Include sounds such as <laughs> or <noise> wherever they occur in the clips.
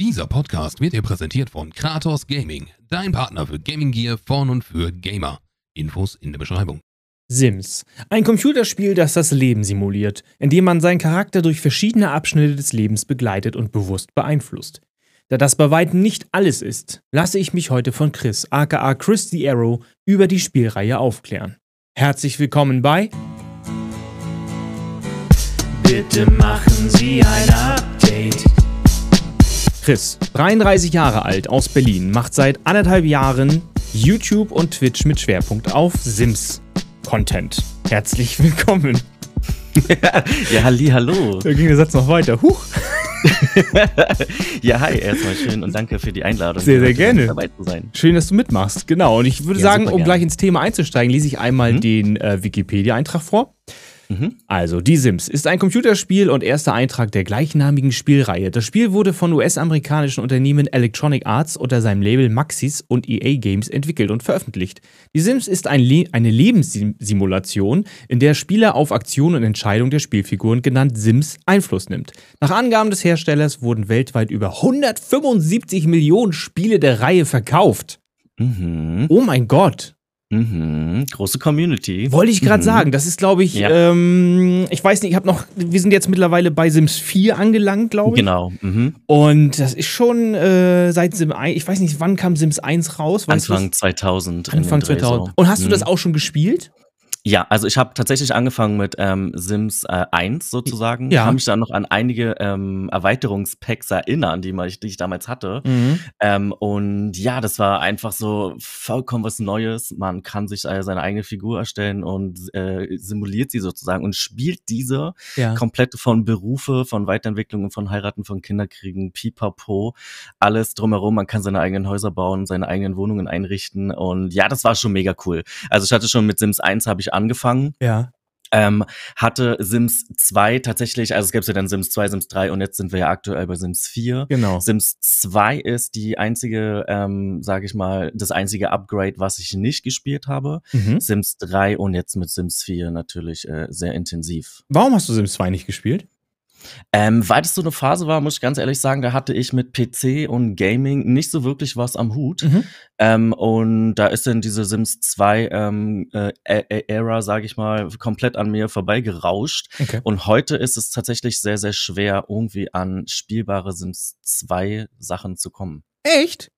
Dieser Podcast wird dir präsentiert von Kratos Gaming, dein Partner für Gaming Gear von und für Gamer. Infos in der Beschreibung. Sims. Ein Computerspiel, das das Leben simuliert, indem man seinen Charakter durch verschiedene Abschnitte des Lebens begleitet und bewusst beeinflusst. Da das bei weitem nicht alles ist, lasse ich mich heute von Chris, aka Chris the Arrow, über die Spielreihe aufklären. Herzlich willkommen bei Bitte machen Sie ein Update. Chris, 33 Jahre alt, aus Berlin, macht seit anderthalb Jahren YouTube und Twitch mit Schwerpunkt auf Sims-Content. Herzlich willkommen. <laughs> ja, halli, hallo. Da ging der Satz noch weiter. Huch. <laughs> ja, hi, erstmal schön und danke für die Einladung. Sehr, sehr gerne. Dabei zu sein. Schön, dass du mitmachst. Genau. Und ich würde Ja, sagen, um gerne. gleich ins Thema einzusteigen, lese ich einmal Mhm. den äh, Wikipedia-Eintrag vor. Mhm. Also, Die Sims ist ein Computerspiel und erster Eintrag der gleichnamigen Spielreihe. Das Spiel wurde von US-amerikanischen Unternehmen Electronic Arts unter seinem Label Maxis und EA Games entwickelt und veröffentlicht. Die Sims ist ein Le eine Lebenssimulation, in der Spieler auf Aktionen und Entscheidungen der Spielfiguren, genannt Sims, Einfluss nimmt. Nach Angaben des Herstellers wurden weltweit über 175 Millionen Spiele der Reihe verkauft. Mhm. Oh mein Gott. Mhm. Große Community. Wollte ich gerade Mhm. sagen. Das ist, glaube ich, Ja. ähm, ich weiß nicht, ich habe noch, wir sind jetzt mittlerweile bei Sims 4 angelangt, glaube ich. Genau. Mhm. Und das ist schon äh, seit Sims 1, ich weiß nicht, wann kam Sims 1 raus? Anfang das? 2000. in den Anfang Dreh 2000. so. Und hast du Mhm. das auch schon gespielt? Ja, also ich habe tatsächlich angefangen mit ähm, Sims äh, 1 sozusagen. Ja. Kann mich dann noch an einige ähm, Erweiterungspacks erinnern, die, man, die ich damals hatte. Mhm. Ähm, und ja, das war einfach so vollkommen was Neues. Man kann sich äh, seine eigene Figur erstellen und äh, simuliert sie sozusagen und spielt diese Ja. komplett von Berufe, von Weiterentwicklungen, von Heiraten, von Kinderkriegen, pipapo, alles drumherum. Man kann seine eigenen Häuser bauen, seine eigenen Wohnungen einrichten und ja, das war schon mega cool. Also ich hatte schon mit Sims 1 habe ich angefangen, Ja. ähm, hatte Sims 2 tatsächlich, also es gab ja dann Sims 2, Sims 3 und jetzt sind wir ja aktuell bei Sims 4. Genau. Sims 2 ist die einzige, ähm, sage ich mal, das einzige Upgrade, was ich nicht gespielt habe. Mhm. Sims 3 und jetzt mit Sims 4 natürlich äh, sehr intensiv. Warum hast du Sims 2 nicht gespielt? Ähm, weil das so eine Phase war, muss ich ganz ehrlich sagen, da hatte ich mit PC und Gaming nicht so wirklich was am Hut. Mhm. Ähm, und da ist dann diese Sims 2 ähm, äh, Ära, sage ich mal, komplett an mir vorbeigerauscht. Okay. Und heute ist es tatsächlich sehr, sehr schwer, irgendwie an spielbare Sims 2 Sachen zu kommen. Echt?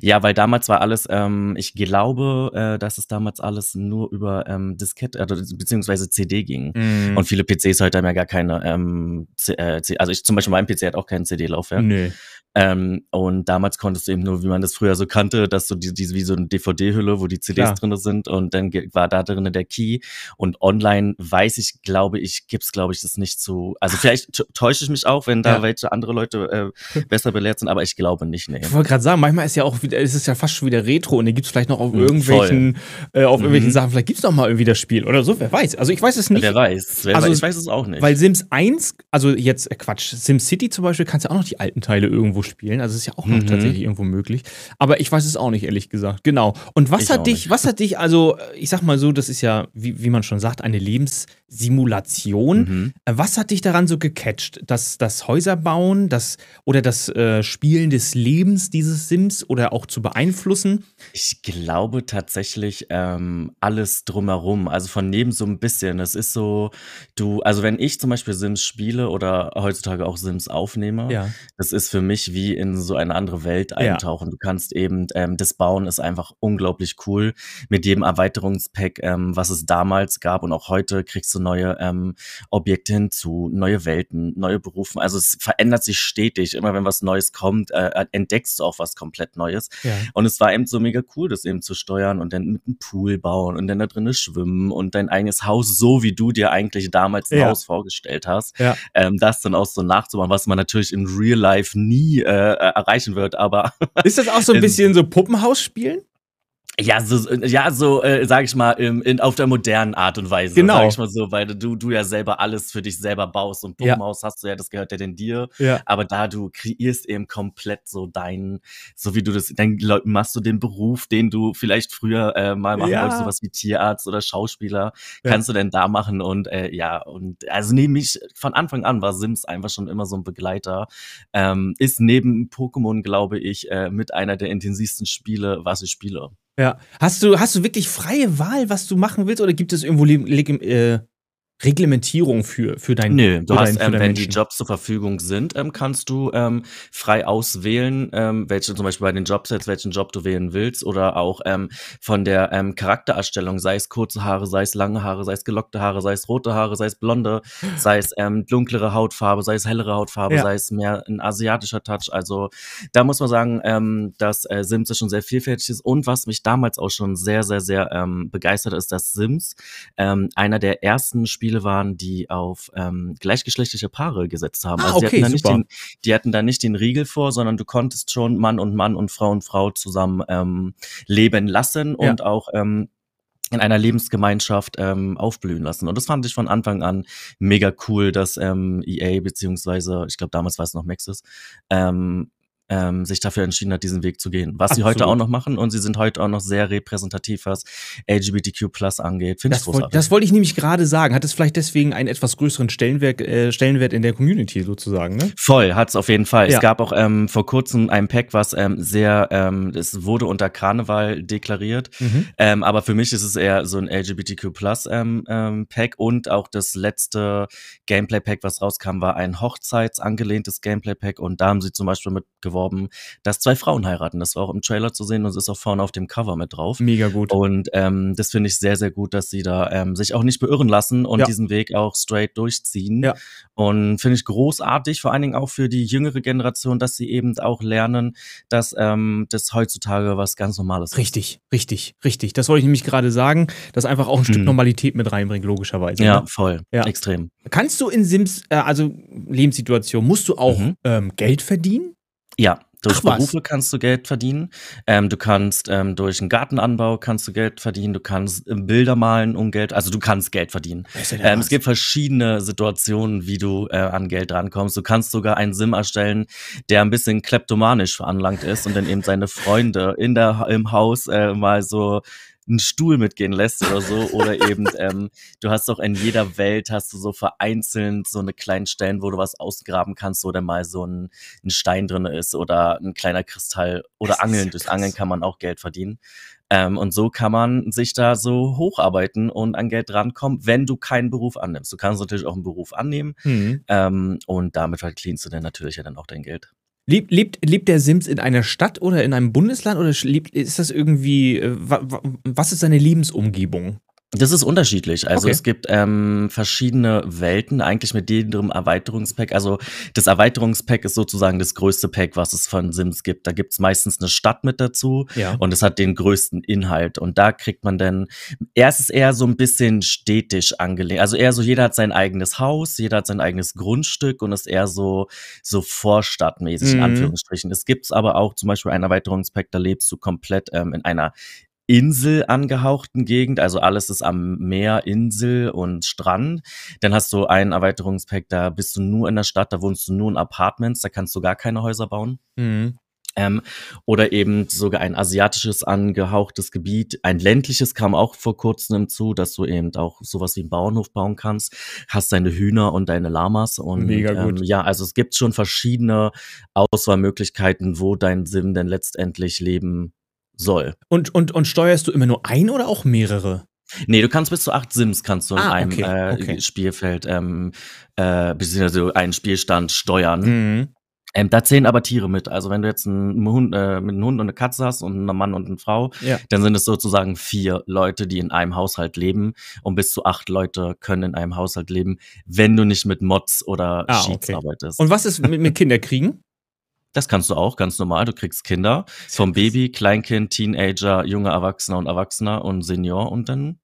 Ja, weil damals war alles, ähm, ich glaube, äh, dass es damals alles nur über ähm, Diskette, also, beziehungsweise CD ging. Mhm. Und viele PCs heute haben ja gar keine, ähm, C äh, C also ich zum Beispiel mein PC hat auch keinen CD-Laufwerk. Nö. Ähm, und damals konntest du eben nur, wie man das früher so kannte, dass du diese, diese wie so eine DVD-Hülle, wo die CDs Klar. drinne sind und dann war da drinne der Key. Und online weiß ich, glaube ich, gibt's, glaube ich, das nicht zu. Also vielleicht täusche ich mich auch, wenn da Ja. welche andere Leute äh, <laughs> besser belehrt sind, aber ich glaube nicht, nee. Ich wollte gerade sagen, manchmal ist ja auch wieder, es ist ja fast schon wieder Retro und den gibt es vielleicht noch auf Mhm, irgendwelchen, äh, auf Mhm. irgendwelchen Sachen. Vielleicht gibt es noch mal irgendwie das Spiel oder so, wer weiß. Also ich weiß es nicht. Wer weiß, wer Also, weiß, ich weiß es auch nicht. Weil Sims 1, also jetzt, äh, Quatsch, Sims City zum Beispiel kannst du auch noch die alten Teile irgendwo spielen. Also ist ja auch noch Mhm. tatsächlich irgendwo möglich. Aber ich weiß es auch nicht, ehrlich gesagt. Genau. Und was Ich hat dich, nicht. was hat dich, also, äh, ich sag mal so, das ist ja, wie, wie man schon sagt, eine Lebenssimulation. Mhm. Äh, Was hat dich daran so gecatcht? Das, das Häuserbauen, das oder das äh, Spielen des Lebens dieses Sims oder auch zu beeinflussen? Ich glaube tatsächlich ähm, alles drumherum, also von neben so ein bisschen. Es ist so, du, also wenn ich zum Beispiel Sims spiele oder heutzutage auch Sims aufnehme, Ja. das ist für mich wie in so eine andere Welt Ja. eintauchen. Du kannst eben, ähm, das Bauen ist einfach unglaublich cool. Mit jedem Erweiterungspack, ähm, was es damals gab und auch heute kriegst du neue ähm, Objekte hinzu, neue Welten, neue Berufe. Also es verändert sich stetig. Immer wenn was Neues kommt, äh, entdeckst du auch was komplett Neues. Ja. Und es war eben so mega cool, das eben zu steuern und dann mit einem Pool bauen und dann da drinnen schwimmen und dein eigenes Haus, so wie du dir eigentlich damals ein Ja. Haus vorgestellt hast, Ja. ähm, das dann auch so nachzumachen, was man natürlich in Real Life nie äh, erreichen wird, aber Ist das auch so ein <laughs> bisschen so Puppenhaus spielen? Ja, so, ja, so äh, sag ich mal, im, in, auf der modernen Art und Weise. Genau. Sag ich mal so, weil du, du ja selber alles für dich selber baust und Ja. Puppenhaus hast du ja, das gehört ja denn dir. Ja. Aber da du kreierst eben komplett so deinen, so wie du das, dann machst du den Beruf, den du vielleicht früher äh, mal machen Ja. wolltest, sowas wie Tierarzt oder Schauspieler, Ja. kannst du denn da machen und äh, ja, und also neben mich, von Anfang an war Sims einfach schon immer so ein Begleiter. Ähm, ist neben Pokémon, glaube ich, äh, mit einer der intensivsten Spiele, was ich spiele. Ja. Hast du, hast du wirklich freie Wahl, was du machen willst, oder gibt es irgendwo äh, Reglementierung für, für dein Nö, du hast, dein- ähm, wenn die Menschen? Jobs zur Verfügung sind, ähm, kannst du ähm, frei auswählen, ähm, welche zum Beispiel bei den Jobsets, welchen Job du wählen willst oder auch ähm, von der ähm, Charaktererstellung, sei es kurze Haare, sei es lange Haare, sei es gelockte Haare, sei es rote Haare, sei es blonde, sei es dunklere Hautfarbe, sei es hellere Hautfarbe, Ja. sei es mehr ein asiatischer Touch. Also da muss man sagen, dass äh, Sims schon sehr vielfältig ist und was mich damals auch schon sehr, sehr, sehr begeistert ist, dass Sims einer der ersten Spiele waren, die auf ähm, gleichgeschlechtliche Paare gesetzt haben. Ah, also die, okay, hatten da nicht super. den, die hatten da nicht den Riegel vor, sondern du konntest schon Mann und Mann und Frau und Frau zusammen ähm, leben lassen Ja. und auch ähm, in einer Lebensgemeinschaft ähm, aufblühen lassen. Und das fand ich von Anfang an mega cool, dass ähm, EA beziehungsweise, ich glaube damals war es noch Maxis, ähm, ähm, sich dafür entschieden hat, diesen Weg zu gehen. Was sie heute Absolut. auch noch machen und sie sind heute auch noch sehr repräsentativ, was LGBTQ Plus angeht. Finde ich großartig. das wollte ich nämlich gerade sagen. Hat es vielleicht deswegen einen etwas größeren Stellenwert, äh, Stellenwert in der Community sozusagen, ne? Voll, hat's auf jeden Fall. Ja. Es gab auch ähm, vor kurzem ein Pack, was ähm, sehr, ähm, es wurde unter Karneval deklariert. Mhm. Ähm, aber für mich ist es eher so ein LGBTQ Plus ähm, Pack und auch das letzte Gameplay Pack, was rauskam, war ein Hochzeitsangelehntes Gameplay Pack und da haben sie zum Beispiel mit geworben, dass zwei Frauen heiraten. Das war auch im Trailer zu sehen und es ist auch vorne auf dem Cover mit drauf. Mega gut. Und ähm, das finde ich sehr, sehr gut, dass sie da ähm, sich auch nicht beirren lassen und Ja. diesen Weg auch straight durchziehen. Ja. Und finde ich großartig, vor allen Dingen auch für die jüngere Generation, dass sie eben auch lernen, dass ähm, das heutzutage was ganz Normales ist. Richtig, richtig, richtig. Das wollte ich nämlich gerade sagen, dass einfach auch ein Stück Hm. Normalität mit reinbringt, logischerweise. Ja, Ne? voll. Ja. Extrem. Kannst du in Sims, äh, also Lebenssituation, musst du auch Mhm. ähm, Geld verdienen? Ja. Durch Ach, was? Berufe kannst du Geld verdienen. Ähm, du kannst ähm, durch einen Gartenanbau kannst du Geld verdienen. Du kannst ähm, Bilder malen um Geld. Also du kannst Geld verdienen. Ja Ähm, es gibt verschiedene Situationen, wie du äh, an Geld rankommst. Du kannst sogar einen Sim erstellen, der ein bisschen kleptomanisch veranlangt ist und dann eben seine Freunde in der, im Haus äh, mal so einen Stuhl mitgehen lässt oder so. Oder eben, <laughs> ähm, du hast auch in jeder Welt, hast du so vereinzelt so eine kleinen Stellen, wo du was ausgraben kannst, wo dann mal so ein, ein Stein drin ist oder ein kleiner Kristall oder Das Angeln. ja Durch. Angeln kann man auch Geld verdienen. Ähm, und so kann man sich da so hocharbeiten und an Geld rankommen, wenn du keinen Beruf annimmst. Du kannst natürlich auch einen Beruf annehmen Mhm. ähm, und damit verdienst du dann natürlich ja dann auch dein Geld. Lebt, lebt, lebt der Sims in einer Stadt oder in einem Bundesland oder lebt, ist das irgendwie, äh, wa, wa, was ist seine Lebensumgebung? Das ist unterschiedlich. Also Okay. es gibt ähm, verschiedene Welten, eigentlich mit jedem Erweiterungspack. Also das Erweiterungspack ist sozusagen das größte Pack, was es von Sims gibt. Da gibt's meistens eine Stadt mit dazu. Ja. Und es hat den größten Inhalt. Und da kriegt man dann, erst ist eher so ein bisschen städtisch angelegt. Also eher so, jeder hat sein eigenes Haus, jeder hat sein eigenes Grundstück und ist eher so, so vorstadtmäßig, in Mhm. Anführungsstrichen. Es gibt aber auch zum Beispiel ein Erweiterungspack, da lebst du komplett ähm, in einer Insel angehauchten Gegend, also alles ist am Meer, Insel und Strand. Dann hast du ein Erweiterungspack, da bist du nur in der Stadt, da wohnst du nur in Apartments, da kannst du gar keine Häuser bauen. Mhm. Ähm, oder eben sogar ein asiatisches angehauchtes Gebiet. Ein ländliches kam auch vor kurzem hinzu, dass du eben auch sowas wie einen Bauernhof bauen kannst. Hast deine Hühner und deine Lamas. Und Mega gut. Ähm, ja, also es gibt schon verschiedene Auswahlmöglichkeiten, wo dein Sim denn letztendlich leben soll. Und, und, und steuerst du immer nur ein oder auch mehrere? Nee, du kannst bis zu acht Sims kannst du in Ah, einem okay, äh, okay. Spielfeld ähm, äh, beziehungsweise einen Spielstand steuern. Mhm. Ähm, da zählen aber Tiere mit. Also wenn du jetzt einen Hund, äh, mit einem Hund und eine Katze hast und einen Mann und eine Frau, Ja. dann sind es sozusagen vier Leute, die in einem Haushalt leben. Und bis zu acht Leute können in einem Haushalt leben, wenn du nicht mit Mods oder Ah, Sheets okay. arbeitest. Und was ist mit, mit Kinderkriegen? Das kannst du auch ganz normal. Du kriegst Kinder vom Baby, Kleinkind, Teenager, junger Erwachsener und Erwachsener und Senior und dann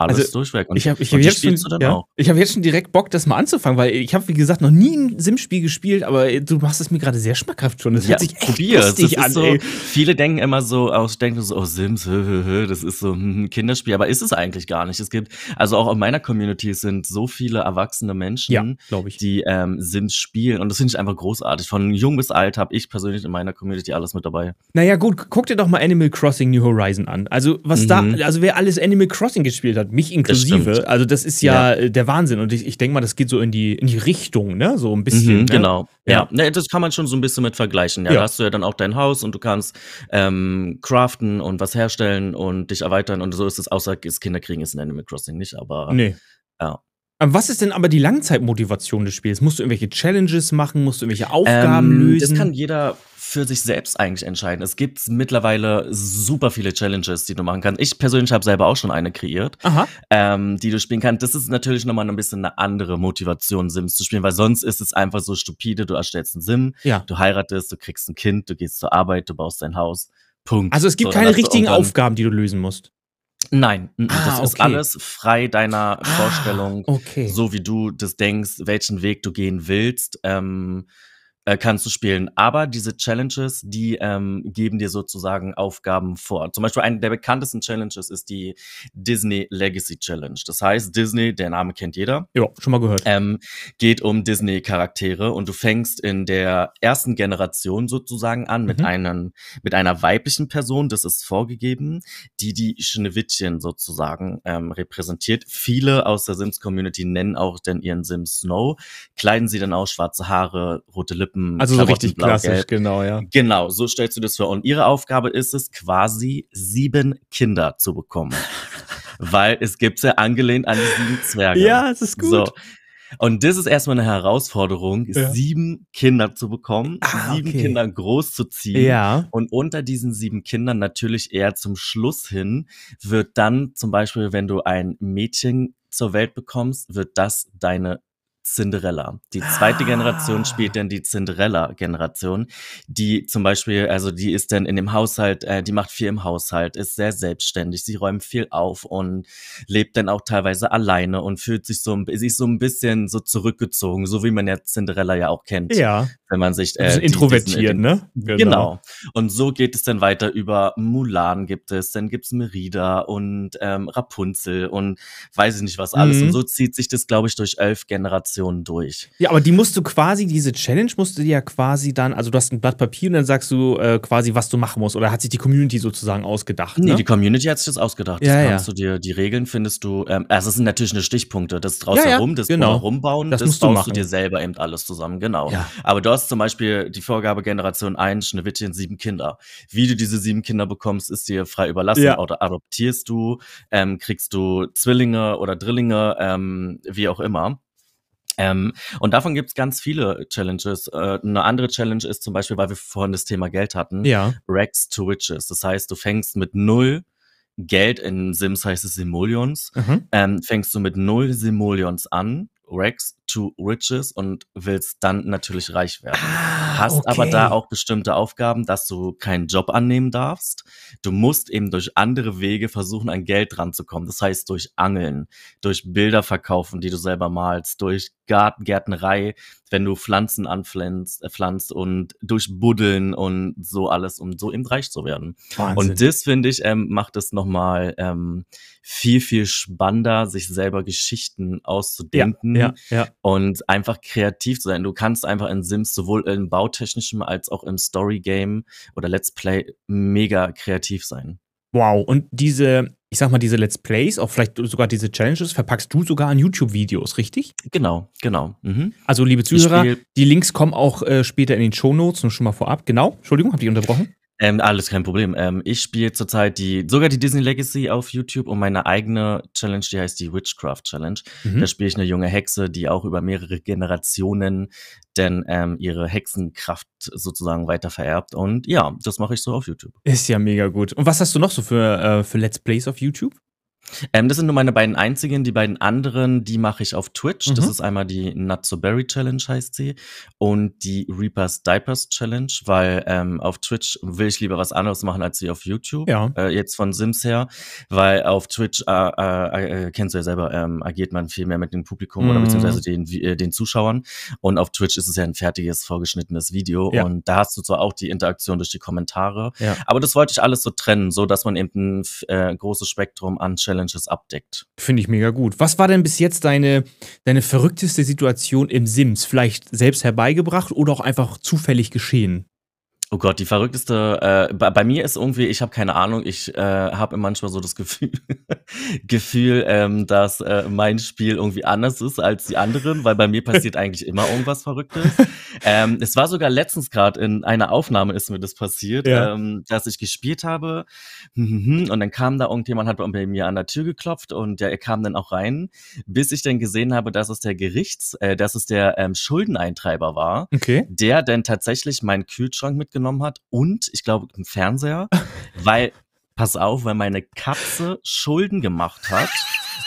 Alles Also, durchweg. Und, Ich habe ich hab jetzt, schon, ja, ich hab jetzt schon direkt Bock, das mal anzufangen, weil ich habe, wie gesagt, noch nie ein Sim-Spiel gespielt, aber du machst es mir gerade sehr schmackhaft schon. Das Ja, hört sich echt probier's. lustig an, so, viele denken immer so, aus, denken so, oh, Sims, <laughs> hö, hö, hö, das ist so ein Kinderspiel, aber ist es eigentlich gar nicht. Es gibt, also auch in meiner Community sind so viele erwachsene Menschen, Ja, ich. die ähm, Sims spielen und das finde ich einfach großartig. Von jung bis alt habe ich persönlich in meiner Community alles mit dabei. Naja, gut, guck dir doch mal Animal Crossing New Horizon an. Also, was da, Mhm. also wer alles Animal Crossing gespielt hat, mich inklusive, stimmt. also das ist ja, äh, der Wahnsinn. Und ich, ich denke mal, das geht so in die, in die Richtung, ne? So ein bisschen. Mhm, ne? Genau. Ja. Ja. Ne, das kann man schon so ein bisschen mit vergleichen. Ja, Ja. da hast du ja dann auch dein Haus und du kannst ähm, craften und was herstellen und dich erweitern und so ist es, außer das Kinderkriegen ist in Animal Crossing nicht, aber Nee. Ja. Was ist denn aber die Langzeitmotivation des Spiels? Musst du irgendwelche Challenges machen? Musst du irgendwelche Aufgaben Ähm, lösen? Das kann jeder für sich selbst eigentlich entscheiden. Es gibt mittlerweile super viele Challenges, die du machen kannst. Ich persönlich habe selber auch schon eine kreiert, ähm, die du spielen kannst. Das ist natürlich nochmal ein bisschen eine andere Motivation, Sims zu spielen, weil sonst ist es einfach so stupide. Du erstellst einen Sim, Ja. du heiratest, du kriegst ein Kind, du gehst zur Arbeit, du baust dein Haus. Punkt. Also es gibt So, keine richtigen Aufgaben, die du lösen musst. Nein, Ah, das ist okay. alles frei deiner Vorstellung. Ah, okay. so wie du das denkst, welchen Weg du gehen willst, ähm, äh, kannst du spielen. Aber diese Challenges, die ähm, geben dir sozusagen Aufgaben vor. Zum Beispiel eine der bekanntesten Challenges ist die Disney Legacy Challenge. Das heißt, Disney, der Name kennt jeder, Ja, schon mal gehört. ähm, geht um Disney-Charaktere und du fängst in der ersten Generation sozusagen an mit Mhm. einem, mit einer weiblichen Person, das ist vorgegeben, die die Schneewittchen sozusagen ähm, repräsentiert. Viele aus der Sims-Community nennen auch denn ihren Sim Snow, kleiden sie dann aus, schwarze Haare, rote Lippen, Also so Klamotten, richtig blau, klassisch, gelb. genau, ja. Genau, so stellst du das vor. Und ihre Aufgabe ist es, quasi sieben Kinder zu bekommen. <laughs> Weil es gibt ja angelehnt an die sieben Zwerge. Ja, es ist gut. So. Und das ist erstmal eine Herausforderung, Ja. sieben Kinder zu bekommen, Ah, sieben okay. Kinder großzuziehen. Ja. Und unter diesen sieben Kindern natürlich eher zum Schluss hin wird dann zum Beispiel, wenn du ein Mädchen zur Welt bekommst, wird das deine Cinderella. Die zweite Ah. Generation spielt dann die Cinderella-Generation, die zum Beispiel, also die ist dann in dem Haushalt, äh, die macht viel im Haushalt, ist sehr selbstständig, sie räumt viel auf und lebt dann auch teilweise alleine und fühlt sich so, ein- sie ist so ein bisschen so zurückgezogen, so wie man ja Cinderella ja auch kennt, Ja. wenn man sich bisschen die- introvertiert, diesen- ne? Genau. Und so geht es dann weiter über Mulan gibt es, dann gibt's Merida und ähm, Rapunzel und weiß ich nicht was alles. Mhm. Und so zieht sich das, glaube ich, durch elf Generationen durch. Ja, aber die musst du quasi, diese Challenge musst du dir ja quasi dann, also du hast ein Blatt Papier und dann sagst du äh, quasi, was du machen musst. Oder hat sich die Community sozusagen ausgedacht? Nee, ne? die Community hat sich das ausgedacht. Ja, das ja. kannst du dir, die Regeln findest du, ähm, also es sind natürlich eine Stichpunkte, das Ja, ja, draußen das genau. rumbauen, Das das, musst du baust machen. du dir selber eben alles zusammen, genau. Ja. Aber du hast zum Beispiel die Vorgabe Generation 1, Schneewittchen, sieben Kinder. Wie du diese sieben Kinder bekommst, ist dir frei überlassen. Ja. Oder adoptierst du, ähm, kriegst du Zwillinge oder Drillinge, ähm, wie auch immer. Ähm, und davon gibt's ganz viele Challenges. Äh, eine andere Challenge ist zum Beispiel, weil wir vorhin das Thema Geld hatten, Ja. Racks to Riches. Das heißt, du fängst mit null Geld, in Sims heißt es Simoleons, Mhm. ähm, fängst du mit null Simoleons an, Racks to Riches und willst dann natürlich reich werden. Hast aber okay. da auch bestimmte Aufgaben, dass du keinen Job annehmen darfst. Du musst eben durch andere Wege versuchen, an Geld ranzukommen. Das heißt durch Angeln, durch Bilder verkaufen, die du selber malst, durch Garten, Gärtnerei, wenn du Pflanzen anpflanzt äh, pflanzt und durch Buddeln und so alles, um so eben reich zu werden. Wahnsinn. Und das, finde ich, ähm, macht es nochmal ähm, viel, viel spannender, sich selber Geschichten auszudenken ja, ja. Und einfach kreativ zu sein. Du kannst einfach in Sims sowohl im bautechnischen als auch im Story-Game oder Let's Play mega kreativ sein. Wow. Und diese, ich sag mal, diese Let's Plays, auch vielleicht sogar diese Challenges, verpackst du sogar an YouTube-Videos, richtig? Genau, genau. Mhm. Also, liebe Zuhörer, die Links kommen auch äh, später in den Shownotes, nur schon mal vorab. Genau. Entschuldigung, hab ich unterbrochen? Ähm, alles kein Problem. Ähm, ich spiele zurzeit die, sogar die Disney Legacy auf YouTube und meine eigene Challenge, die heißt die Witchcraft Challenge. Mhm. Da spiele ich eine junge Hexe, die auch über mehrere Generationen denn ähm, ihre Hexenkraft sozusagen weiter vererbt. Und ja, das mache ich so auf YouTube. Ist ja mega gut. Und was hast du noch so für, äh, für Let's Plays auf YouTube? Ähm, das sind nur meine beiden einzigen. Die beiden anderen, die mache ich auf Twitch. Das Mhm. ist einmal die Not So Berry Challenge heißt sie und die Reapers Diapers Challenge, weil ähm, auf Twitch will ich lieber was anderes machen als wie auf YouTube. Ja. Äh, jetzt von Sims her, weil auf Twitch äh, äh, äh, kennst du ja selber, ähm, agiert man viel mehr mit dem Publikum oder Mhm. beziehungsweise den, äh, den Zuschauern. Und auf Twitch ist es ja ein fertiges, vorgeschnittenes Video. Ja. Und da hast du zwar auch die Interaktion durch die Kommentare, Ja. aber das wollte ich alles so trennen, so dass man eben ein äh, großes Spektrum an Challenges abdeckt. Finde ich mega gut. Was war denn bis jetzt deine, deine verrückteste Situation im Sims? Vielleicht selbst herbeigebracht oder auch einfach zufällig geschehen? Oh Gott, die verrückteste, äh, bei, bei mir ist irgendwie, ich habe keine Ahnung, ich äh, habe manchmal so das Gefühl, <laughs> Gefühl, ähm, dass äh, mein Spiel irgendwie anders ist als die anderen, weil bei mir passiert <laughs> eigentlich immer irgendwas Verrücktes. ähm, es war sogar letztens gerade in einer Aufnahme ist mir das passiert, Ja. ähm, dass ich gespielt habe und dann kam da irgendjemand, hat bei mir an der Tür geklopft und der, er kam dann auch rein, bis ich dann gesehen habe, dass es der Gerichts, äh, dass es der ähm, Schuldeneintreiber war Okay. der denn tatsächlich meinen Kühlschrank mitgenommen hat und ich glaube einen Fernseher, <laughs> weil, pass auf, weil meine Katze Schulden gemacht hat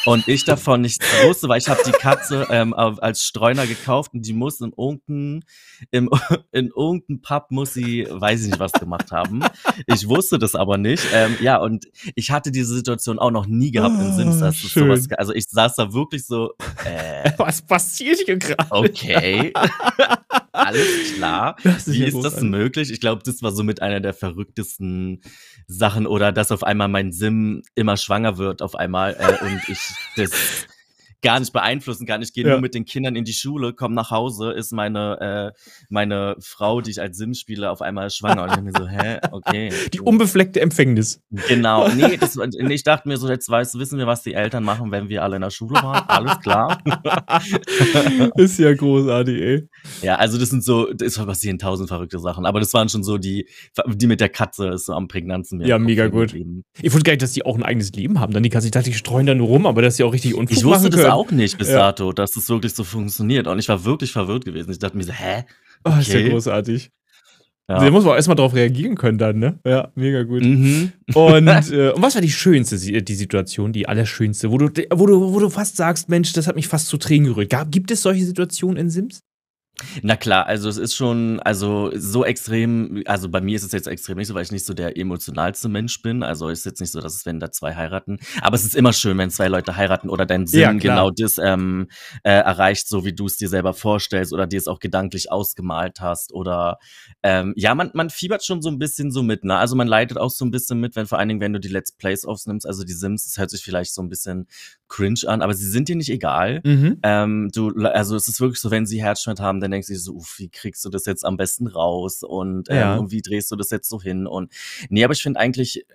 und ich davon nichts wusste, weil ich habe die Katze ähm, als Streuner gekauft und die muss in irgendein, im, <laughs> in irgendein Pub muss sie, weiß ich nicht was gemacht haben. Ich wusste das aber nicht. Ähm, ja, und ich hatte diese Situation auch noch nie gehabt in Sims. Das ist Oh, schön. sowas, also ich saß da wirklich so, äh, <laughs> Was passiert hier gerade? okay. Alles klar. <laughs> Das Wie ist das möglich? Ich glaube, das war so mit einer der verrücktesten Sachen oder dass auf einmal mein Sim immer schwanger wird auf einmal äh, und ich das gar nicht beeinflussen kann. Ich gehe Ja. nur mit den Kindern in die Schule, komme nach Hause, ist meine äh, meine Frau, die ich als Sim spiele, auf einmal schwanger und ich mir so, hä, okay. <laughs> Die so. unbefleckte Empfängnis. Genau, <laughs> nee, das, nee, ich dachte mir so, jetzt weißt, wissen wir, was die Eltern machen, wenn wir alle in der Schule waren. Alles klar. <laughs> ist ja großartig, ey. Ja, also das sind so, es passieren tausend verrückte Sachen, aber das waren schon so die, die mit der Katze ist so am prägnanten. mir Ja, mega gut. geblieben. Ich wusste gar nicht, dass die auch ein eigenes Leben haben. Dann die Katze, ich dachte, die streuen da nur rum, aber dass sie auch richtig Unfug Ich wusste machen das auch nicht bis Ja. dato, dass das wirklich so funktioniert und ich war wirklich verwirrt gewesen. Ich dachte mir so, hä? Oh, ist ja Okay. großartig. Ja. Da muss man auch erstmal drauf reagieren können dann, ne? Ja, mega gut. Mhm. Und, <laughs> äh, und was war die schönste, die Situation, die allerschönste, wo du, wo du, wo du fast sagst, Mensch, das hat mich fast zu Tränen gerührt. Gab, gibt es solche Situationen in Sims? Na klar, also es ist schon, also so extrem, also bei mir ist es jetzt extrem nicht so, weil ich nicht so der emotionalste Mensch bin. Also es ist jetzt nicht so, dass es, wenn da zwei heiraten. Aber es ist immer schön, wenn zwei Leute heiraten oder dein Sinn Ja, klar. genau das ähm, äh, erreicht, so wie du es dir selber vorstellst oder dir es auch gedanklich ausgemalt hast. Oder ähm, ja, man, man fiebert schon so ein bisschen so mit, ne? Also man leidet auch so ein bisschen mit, wenn vor allen Dingen, wenn du die Let's Plays aufnimmst, also die Sims, das hört sich vielleicht so ein bisschen cringe an, aber sie sind dir nicht egal. Mhm. Ähm, du, also es ist wirklich so, wenn sie Herzschmerz haben, dann denkst du so, uff, wie kriegst du das jetzt am besten raus und, ähm, Ja. und wie drehst du das jetzt so hin und nee, aber ich finde eigentlich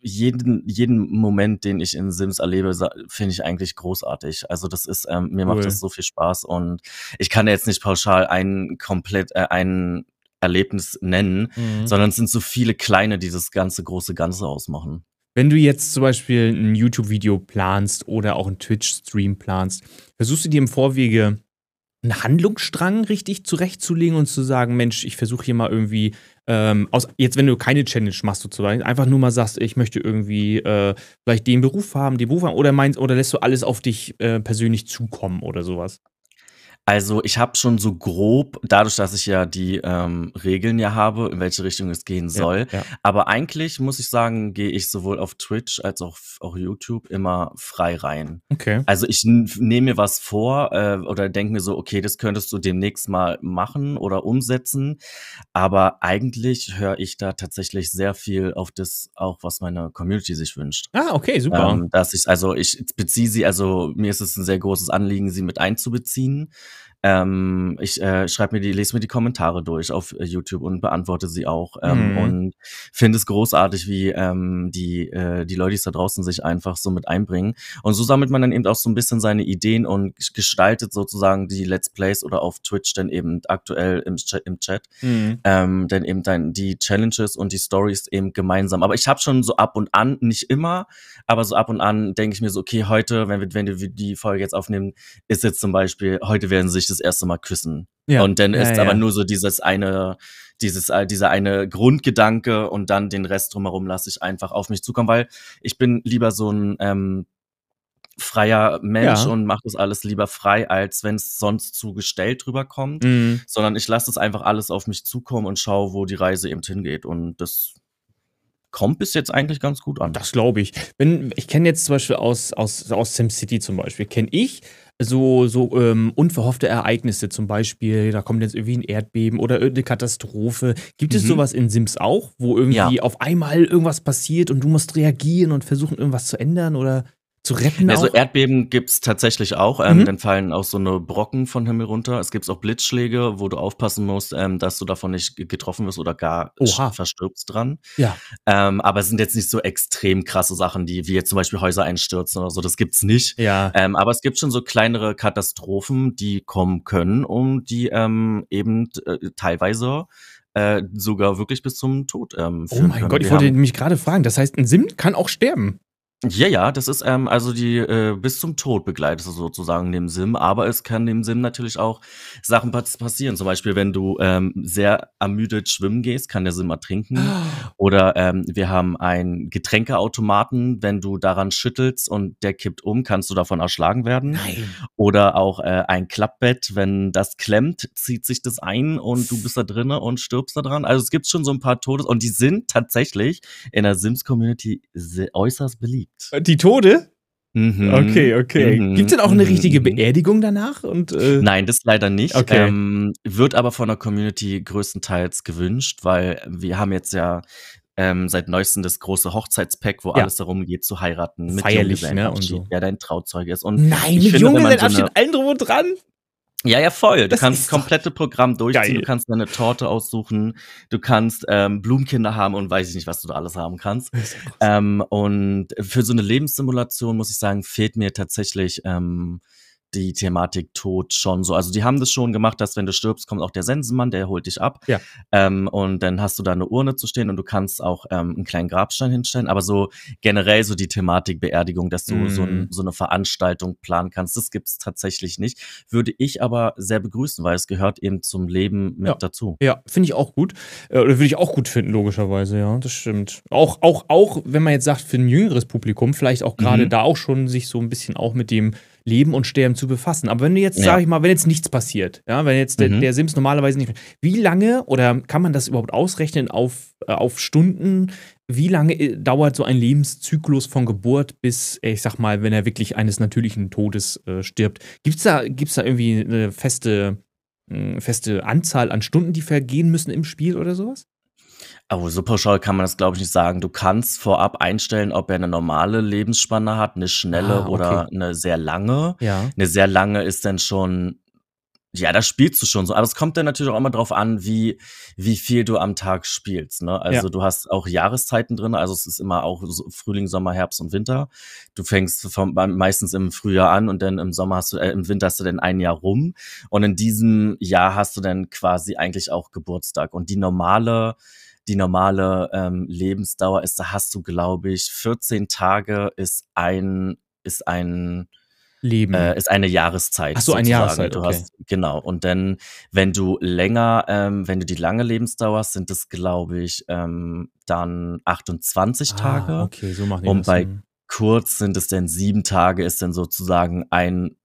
jeden, jeden Moment, den ich in Sims erlebe, finde ich eigentlich großartig. Also das ist, ähm, mir Cool. macht das so viel Spaß und ich kann jetzt nicht pauschal ein komplett, äh, ein Erlebnis nennen, Mhm. sondern es sind so viele kleine, die das ganze große Ganze ausmachen. Wenn du jetzt zum Beispiel ein YouTube-Video planst oder auch einen Twitch-Stream planst, versuchst du dir im Vorwege einen Handlungsstrang richtig zurechtzulegen und zu sagen, Mensch, ich versuche hier mal irgendwie, ähm, aus, jetzt wenn du keine Challenge machst, sozusagen, einfach nur mal sagst, ich möchte irgendwie äh, vielleicht den Beruf haben, den Beruf haben, oder meinst, oder lässt du alles auf dich äh, persönlich zukommen oder sowas? Also ich habe schon so grob, dadurch, dass ich ja die ähm, Regeln ja habe, in welche Richtung es gehen soll. Ja, ja. Aber eigentlich muss ich sagen, gehe ich sowohl auf Twitch als auch auf YouTube immer frei rein. Okay. Also ich nehme mir was vor äh, oder denke mir so, okay, das könntest du demnächst mal machen oder umsetzen. Aber eigentlich höre ich da tatsächlich sehr viel auf das auch, was meine Community sich wünscht. Ah, okay, super. Ähm, dass ich, also ich beziehe sie, also mir ist es ein sehr großes Anliegen, sie mit einzubeziehen. Ähm, ich äh, schreibe mir die, lese mir die Kommentare durch auf äh, YouTube und beantworte sie auch. Ähm, Mhm. Und finde es großartig, wie ähm, die, äh, die Leute da draußen sich einfach so mit einbringen. Und so sammelt man dann eben auch so ein bisschen seine Ideen und gestaltet sozusagen die Let's Plays oder auf Twitch dann eben aktuell im Chat, im Chat Mhm. ähm, dann eben dann die Challenges und die Stories eben gemeinsam. Aber ich habe schon so ab und an, nicht immer, aber so ab und an denke ich mir so, okay, heute, wenn wir, wenn wir die Folge jetzt aufnehmen, ist jetzt zum Beispiel, heute werden sich das erste Mal küssen. Ja. Und dann Ja, ist ja. aber nur so dieses eine, dieses, äh, dieser eine Grundgedanke und dann den Rest drumherum lasse ich einfach auf mich zukommen, weil ich bin lieber so ein, ähm, freier Mensch Ja. und mache das alles lieber frei, als wenn es sonst zu gestellt rüberkommt. Mhm. Sondern ich lasse es einfach alles auf mich zukommen und schaue, wo die Reise eben hingeht. Und das kommt bis jetzt eigentlich ganz gut an. Das glaube ich. Wenn, ich kenne jetzt zum Beispiel aus, aus, aus SimCity zum Beispiel, kenne ich so, so ähm, unverhoffte Ereignisse, zum Beispiel, da kommt jetzt irgendwie ein Erdbeben oder irgendeine Katastrophe. Gibt es Mhm. sowas in Sims auch, wo irgendwie Ja. auf einmal irgendwas passiert und du musst reagieren und versuchen, irgendwas zu ändern oder zu retten? Also auch? Erdbeben gibt's tatsächlich auch. Ähm, Mhm. Dann fallen auch so eine Brocken von Himmel runter. Es gibt auch Blitzschläge, wo du aufpassen musst, ähm, dass du davon nicht ge- getroffen wirst oder gar Oha. verstirbst dran. ja. Ähm, aber es sind jetzt nicht so extrem krasse Sachen, die wie jetzt zum Beispiel Häuser einstürzen oder so. Das gibt's nicht. Ja. Ähm, aber es gibt schon so kleinere Katastrophen, die kommen können und die ähm, eben äh, teilweise äh, sogar wirklich bis zum Tod ähm, Oh führen mein können. Gott, ich Wir wollte mich gerade fragen. Das heißt, ein Sim kann auch sterben. Ja, ja, das ist ähm, also die äh, bis zum Tod begleitet es sozusagen dem Sim, aber es kann dem Sim natürlich auch Sachen pass passieren. Zum Beispiel, wenn du ähm, sehr ermüdet schwimmen gehst, kann der Sim ertrinken. Oder ähm, wir haben einen Getränkeautomaten, wenn du daran schüttelst und der kippt um, kannst du davon erschlagen werden. Nein. Oder auch äh, ein Klappbett, wenn das klemmt, zieht sich das ein und du bist da drinne und stirbst da dran. Also es gibt schon so ein paar Todes und die sind tatsächlich in der Sims-Community äußerst beliebt. Die Tode? Mhm. Okay, okay. Mhm. Gibt es denn auch eine Mhm. richtige. Beerdigung danach? Und, äh, Nein, das leider nicht. Okay. Ähm, wird aber von der Community größtenteils gewünscht, weil wir haben jetzt ja ähm, seit neuestem das große Hochzeitspack, wo Ja. alles darum geht zu heiraten. Mit Feierlich, ne, und so. wer dein Trauzeuge ist. Und Nein, ich mit so Junggesellenabschied, eine- allen drum und dran? Ja, ja, voll. Du Das kannst das komplette Programm durchziehen. geil. Du kannst deine Torte aussuchen. Du kannst ähm, Blumenkinder haben und weiß ich nicht, was du da alles haben kannst. Ähm, und für so eine Lebenssimulation muss ich sagen, fehlt mir tatsächlich ähm, die Thematik Tod schon so. Also die haben das schon gemacht, dass wenn du stirbst, kommt auch der Sensenmann, der holt dich ab. Ja. Ähm, und dann hast du da eine Urne zu stehen und du kannst auch ähm, einen kleinen Grabstein hinstellen. Aber so generell so die Thematik Beerdigung, dass du so, ein, Mm. so eine Veranstaltung planen kannst, das gibt's tatsächlich nicht. Würde ich aber sehr begrüßen, weil es gehört eben zum Leben mit Ja. dazu. Ja, finde ich auch gut. Äh, Oder würde ich auch gut finden, logischerweise, ja, das stimmt. Auch, auch, auch, wenn man jetzt sagt, für ein jüngeres Publikum, vielleicht auch gerade Mhm. da auch schon sich so ein bisschen auch mit dem Leben und Sterben zu befassen. Aber wenn du jetzt, Ja. sag ich mal, wenn jetzt nichts passiert, ja, wenn jetzt der, Mhm. der Sims normalerweise nicht. Wie lange oder kann man das überhaupt ausrechnen auf, äh, auf Stunden? Wie lange äh, dauert so ein Lebenszyklus von Geburt bis, äh, ich sag mal, wenn er wirklich eines natürlichen Todes äh, stirbt? Gibt's da, gibt's da irgendwie eine feste, mh, feste Anzahl an Stunden, die vergehen müssen im Spiel oder sowas? Aber so pauschal kann man das, glaube ich, nicht sagen. Du kannst vorab einstellen, ob er eine normale Lebensspanne hat, eine schnelle Ah, okay. oder eine sehr lange. Ja. Eine sehr lange ist dann schon, ja, da spielst du schon so. Aber es kommt dann natürlich auch immer drauf an, wie, wie viel du am Tag spielst. Ne? Also Ja. du hast auch Jahreszeiten drin, also es ist immer auch so Frühling, Sommer, Herbst und Winter. Du fängst vom, meistens im Frühjahr an und dann im Sommer hast du, äh, im Winter hast du dann ein Jahr rum. Und in diesem Jahr hast du dann quasi eigentlich auch Geburtstag. Und die normale, die normale ähm, Lebensdauer ist, da hast du, glaube ich, 14 Tage ist ein, ist ein, Leben. äh, ist eine Jahreszeit. Ach so, eine sozusagen. Jahreszeit, Du okay. hast, genau. Und dann, wenn du länger, ähm, wenn du die lange Lebensdauer hast, sind es, glaube ich, ähm, dann 28 Tage. Ah, okay, so machen die Und bei Hm. kurz sind es dann sieben Tage, ist dann sozusagen ein,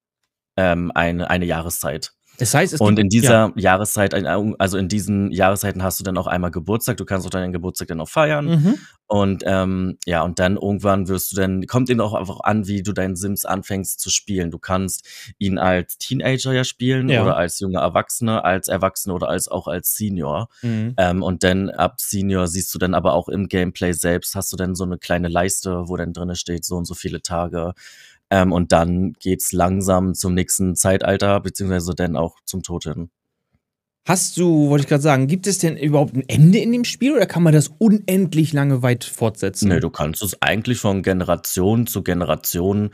ähm, eine, eine Jahreszeit. Das heißt, es Und in dieser ja. Jahreszeit, also in diesen Jahreszeiten hast du dann auch einmal Geburtstag. Du kannst auch deinen Geburtstag dann auch feiern. Mhm. Und ähm, ja, und dann irgendwann wirst du dann, kommt eben auch einfach an, wie du deinen Sims anfängst zu spielen. Du kannst ihn als Teenager ja spielen Ja. oder als junger Erwachsener, als Erwachsener oder als auch als Senior. Mhm. Ähm, und dann ab Senior siehst du dann aber auch im Gameplay selbst, hast du dann so eine kleine Leiste, wo dann drinne steht, so und so viele Tage. Ähm, und dann geht's langsam zum nächsten Zeitalter, beziehungsweise dann auch zum Tod hin. Hast du, wollte ich gerade sagen, gibt es denn überhaupt ein Ende in dem Spiel oder kann man das unendlich lange weit fortsetzen? Nee, du kannst es eigentlich von Generation zu Generation,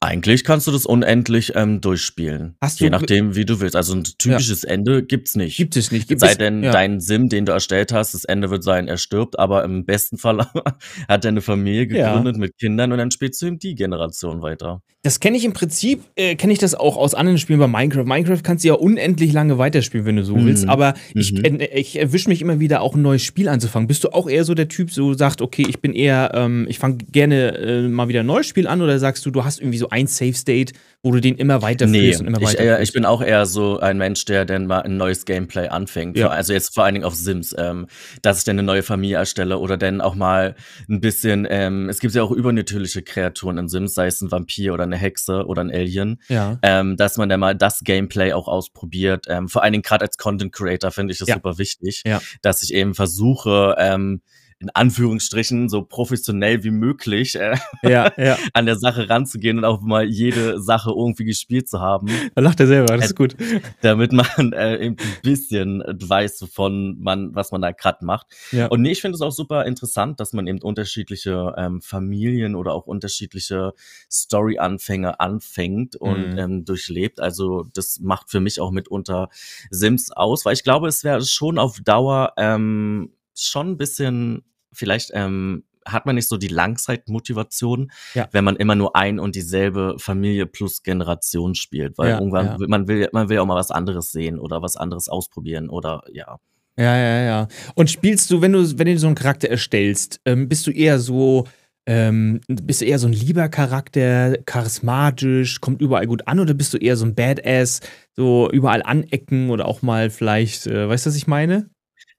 eigentlich kannst du das unendlich ähm, durchspielen. Hast je du- nachdem, wie du willst. Also ein typisches Ende gibt's nicht. Gibt es nicht. Gibt Sei es, denn, ja. dein Sim, den du erstellt hast, das Ende wird sein, er stirbt, aber im besten Fall <laughs> hat er eine Familie Ja. gegründet mit Kindern und dann spielst du ihm die Generation weiter. Das kenne ich im Prinzip, äh, kenne ich das auch aus anderen Spielen bei Minecraft. Minecraft kannst du ja unendlich lange weiterspielen, wenn du so Mhm. willst. Aber ich, Mhm. äh, ich erwische mich immer wieder, auch ein neues Spiel anzufangen. Bist du auch eher so der Typ, so sagt, okay, ich bin eher, ähm, ich fange gerne äh, mal wieder ein neues Spiel an oder sagst du, du hast irgendwie so so ein Safe State, wo du den immer weiterführst Nee, und immer ich, weiter. äh, ich bin auch eher so ein Mensch, der dann mal ein neues Gameplay anfängt. Ja. Also jetzt vor allen Dingen auf Sims, ähm, dass ich dann eine neue Familie erstelle oder dann auch mal ein bisschen, ähm, es gibt ja auch übernatürliche Kreaturen in Sims, sei es ein Vampir oder eine Hexe oder ein Alien, ja. ähm, dass man dann mal das Gameplay auch ausprobiert. Ähm, vor allen Dingen gerade als Content Creator finde ich das Ja. super wichtig, dass ich eben versuche, ähm, in Anführungsstrichen so professionell wie möglich äh, ja, ja. <laughs> an der Sache ranzugehen und auch mal jede Sache irgendwie gespielt zu haben Da lacht er selber, das ist Äh, gut. damit man äh, eben ein bisschen weiß, wovon man, was man da gerade macht. Ja. Und nee, ich finde es auch super interessant, dass man eben unterschiedliche ähm, Familien oder auch unterschiedliche Story-Anfänge anfängt und Mhm. ähm, durchlebt. Also das macht für mich auch mitunter Sims aus, weil ich glaube, es wäre schon auf Dauer ähm, schon ein bisschen, vielleicht ähm, hat man nicht so die Langzeitmotivation, Ja. wenn man immer nur ein und dieselbe Familie plus Generation spielt, weil Ja, irgendwann ja. will man will man will ja auch mal was anderes sehen oder was anderes ausprobieren oder ja. Ja, ja, ja. Und spielst du, wenn du, wenn du so einen Charakter erstellst, ähm, bist du eher so, ähm, bist du eher so ein lieber Charakter, charismatisch, kommt überall gut an, oder bist du eher so ein Badass, so überall anecken oder auch mal vielleicht, äh, weißt du, was ich meine?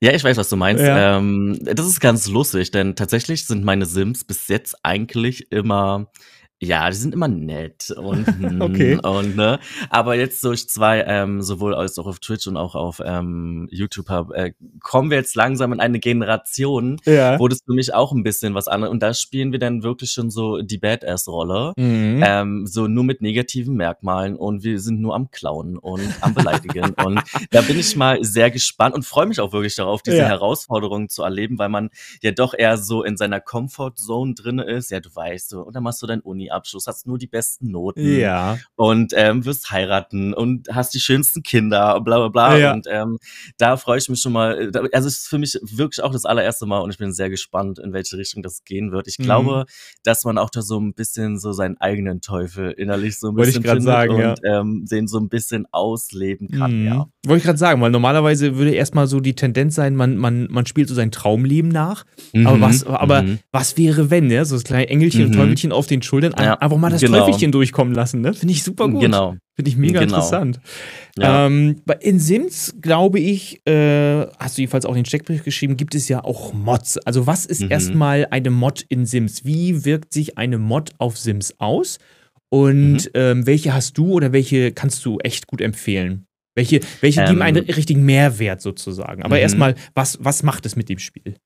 Ja, ich weiß, was du meinst. Ja. Ähm, das ist ganz lustig, denn tatsächlich sind meine Sims bis jetzt eigentlich immer, ja, die sind immer nett und, <laughs> hm, Okay. und ne. Aber jetzt durch zwei, ähm, sowohl als auch auf Twitch und auch auf ähm, YouTube hab, äh, kommen wir jetzt langsam in eine Generation, Ja. wo das für mich auch ein bisschen was anderes. Und da spielen wir dann wirklich schon so die Badass-Rolle. Mhm. Ähm, so nur mit negativen Merkmalen und wir sind nur am Klauen und am Beleidigen. und da bin ich mal sehr gespannt und freue mich auch wirklich darauf, diese Ja. Herausforderungen zu erleben, weil man ja doch eher so in seiner Comfort-Zone drinne ist. Ja, du weißt so, und dann machst du deinen Uni-Abschluss, hast nur die besten Noten ja. und ähm, wirst heiraten und hast die schönsten Kinder, bla bla bla. Ja. Und ähm, da freue ich mich schon mal. äh, Also es ist für mich wirklich auch das allererste Mal und ich bin sehr gespannt, in welche Richtung das gehen wird. Ich Mhm. glaube, dass man auch da so ein bisschen so seinen eigenen Teufel innerlich so ein Wollte bisschen findet sagen, ja. und ähm, den so ein bisschen ausleben kann, Mhm. ja. Wollte ich gerade sagen, weil normalerweise würde erstmal so die Tendenz sein, man, man, man spielt so sein Traumleben nach. Aber, Mhm, was, aber mhm. was wäre, wenn, ja? So das kleine Engelchen und Mhm. Teufelchen auf den Schultern, Ja, einfach mal das genau. Teufelchen durchkommen lassen, ne? Finde ich super gut. Genau. Finde ich mega Genau. interessant. Ja. Ähm, in Sims, glaube ich, äh, hast du jedenfalls auch den Steckbrief geschrieben, gibt es ja auch Mods. Also, was ist Mhm. erstmal eine Mod in Sims? Wie wirkt sich eine Mod auf Sims aus? Und Mhm. ähm, welche hast du oder welche kannst du echt gut empfehlen? Welche, welche geben Ähm, einen richtigen Mehrwert sozusagen? Aber Mhm. erstmal, was, was macht es mit dem Spiel?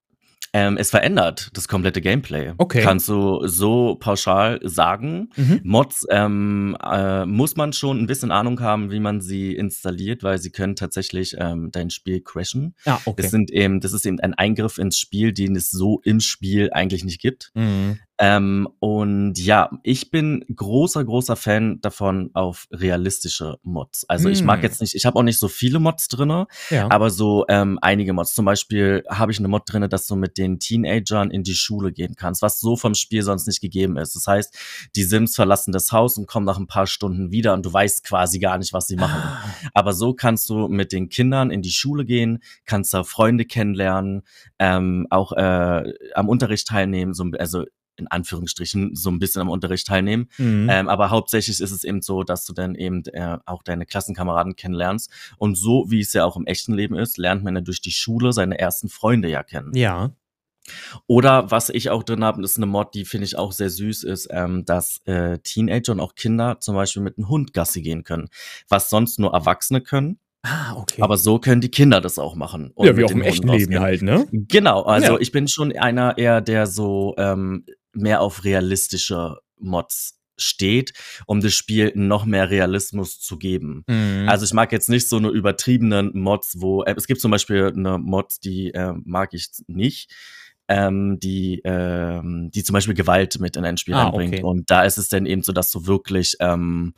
Ähm, es verändert das komplette Gameplay. Okay. Kannst du so pauschal sagen. Mhm. Mods ähm, äh, muss man schon ein bisschen Ahnung haben, wie man sie installiert, weil sie können tatsächlich ähm, dein Spiel crashen. Ah, okay. Das sind eben, das ist eben ein Eingriff ins Spiel, den es so im Spiel eigentlich nicht gibt. Mhm. Ähm, und ja, ich bin großer, großer Fan davon auf realistische Mods. Also ich mag Hm. jetzt nicht, ich habe auch nicht so viele Mods drinne, Ja. aber so ähm, einige Mods. Zum Beispiel habe ich eine Mod drinne, dass du mit den Teenagern in die Schule gehen kannst, was so vom Spiel sonst nicht gegeben ist. Das heißt, die Sims verlassen das Haus und kommen nach ein paar Stunden wieder und du weißt quasi gar nicht, was sie machen. Ah, Aber so kannst du mit den Kindern in die Schule gehen, kannst da Freunde kennenlernen, ähm, auch äh, am Unterricht teilnehmen, so, also in Anführungsstrichen so ein bisschen am Unterricht teilnehmen. mhm. Ähm, aber hauptsächlich ist es eben so, dass du dann eben äh, auch deine Klassenkameraden kennenlernst. Und so, wie es ja auch im echten Leben ist, lernt man ja durch die Schule seine ersten Freunde ja kennen. ja. Oder was ich auch drin habe, ist eine Mod, die finde ich auch sehr süß, ist, ähm, dass äh, Teenager und auch Kinder zum Beispiel mit einem Hund Gassi gehen können. Was sonst nur Erwachsene können. Ah, okay. Aber so können die Kinder das auch machen. ja, wie auch im Hund echten Leben halt, ne? Genau, also Ja. ich bin schon einer eher, der so ähm, mehr auf realistische Mods steht, um das Spiel noch mehr Realismus zu geben. Mhm. Also ich mag jetzt nicht so eine übertriebenen Mods, wo äh, es gibt zum Beispiel eine Mod, die äh, mag ich nicht. Ähm, die, ähm, die zum Beispiel Gewalt mit in ein Spiel Ah, reinbringt. okay. Und da ist es dann eben so, dass du wirklich ähm,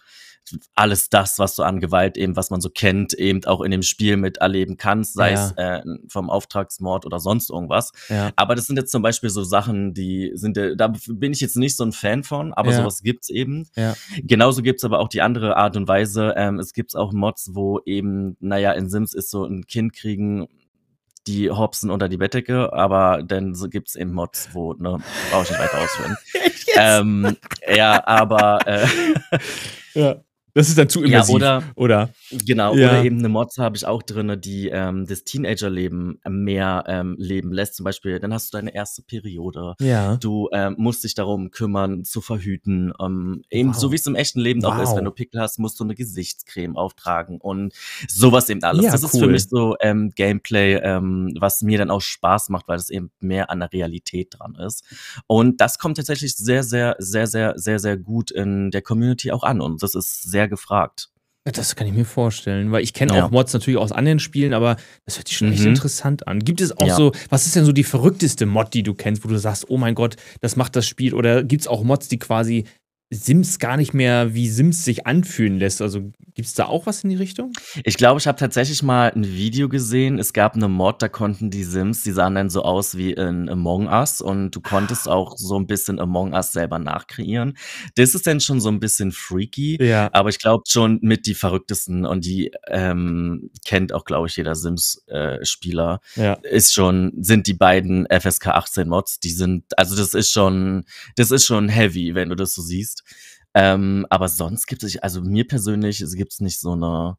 alles das, was du an Gewalt eben, was man so kennt, eben auch in dem Spiel miterleben kannst, sei Ja. es äh, vom Auftragsmord oder sonst irgendwas. ja. Aber das sind jetzt zum Beispiel so Sachen, die sind, äh, da bin ich jetzt nicht so ein Fan von, aber Ja. sowas gibt's eben. Genauso gibt's aber auch die andere Art und Weise. Ähm, es gibt auch Mods, wo eben, naja, in Sims ist so ein Kind kriegen die hopsen unter die Bettdecke, aber dann so gibt's eben Mods, wo, ne, brauche ich nicht weiter ausführen. <laughs> ähm, ja, aber äh, <laughs> Ja. Das ist dann zu ja, immersiv. oder oder? Genau, Ja. oder eben eine Mods habe ich auch drinne, die ähm, das Teenagerleben mehr ähm, leben lässt. Zum Beispiel, dann hast du deine erste Periode. Ja. Du ähm, musst dich darum kümmern, zu verhüten. Ähm, eben Wow. so wie es im echten Leben auch ist. Wow. Wenn du Pickel hast, musst du eine Gesichtscreme auftragen und sowas eben alles. Ja, das ist für cool. mich so ähm, Gameplay, ähm, was mir dann auch Spaß macht, weil es eben mehr an der Realität dran ist. Und das kommt tatsächlich sehr, sehr, sehr, sehr, sehr, sehr gut in der Community auch an. Und das ist sehr gefragt. Das kann ich mir vorstellen, weil ich kenne Ja. auch Mods natürlich aus anderen Spielen, aber das hört sich schon echt Mhm. interessant an. Gibt es auch Ja. so, was ist denn so die verrückteste Mod, die du kennst, wo du sagst, oh mein Gott, das macht das Spiel? Oder gibt es auch Mods, die quasi Sims gar nicht mehr wie Sims sich anfühlen lässt? Also gibt es da auch was in die Richtung? Ich glaube, ich habe tatsächlich mal ein Video gesehen. Es gab eine Mod, da konnten die Sims, die sahen dann so aus wie in Among Us und du konntest auch so ein bisschen Among Us selber nachkreieren. Das ist dann schon so ein bisschen freaky. Ja. Aber ich glaube schon mit die verrücktesten und die ähm, kennt auch, glaube ich, jeder Sims-Spieler. Ja. ist schon, sind die beiden FSK 18 Mods, die sind, also das ist schon, das ist schon heavy, wenn du das so siehst. Ähm, aber sonst gibt es, also mir persönlich, es gibt nicht so eine,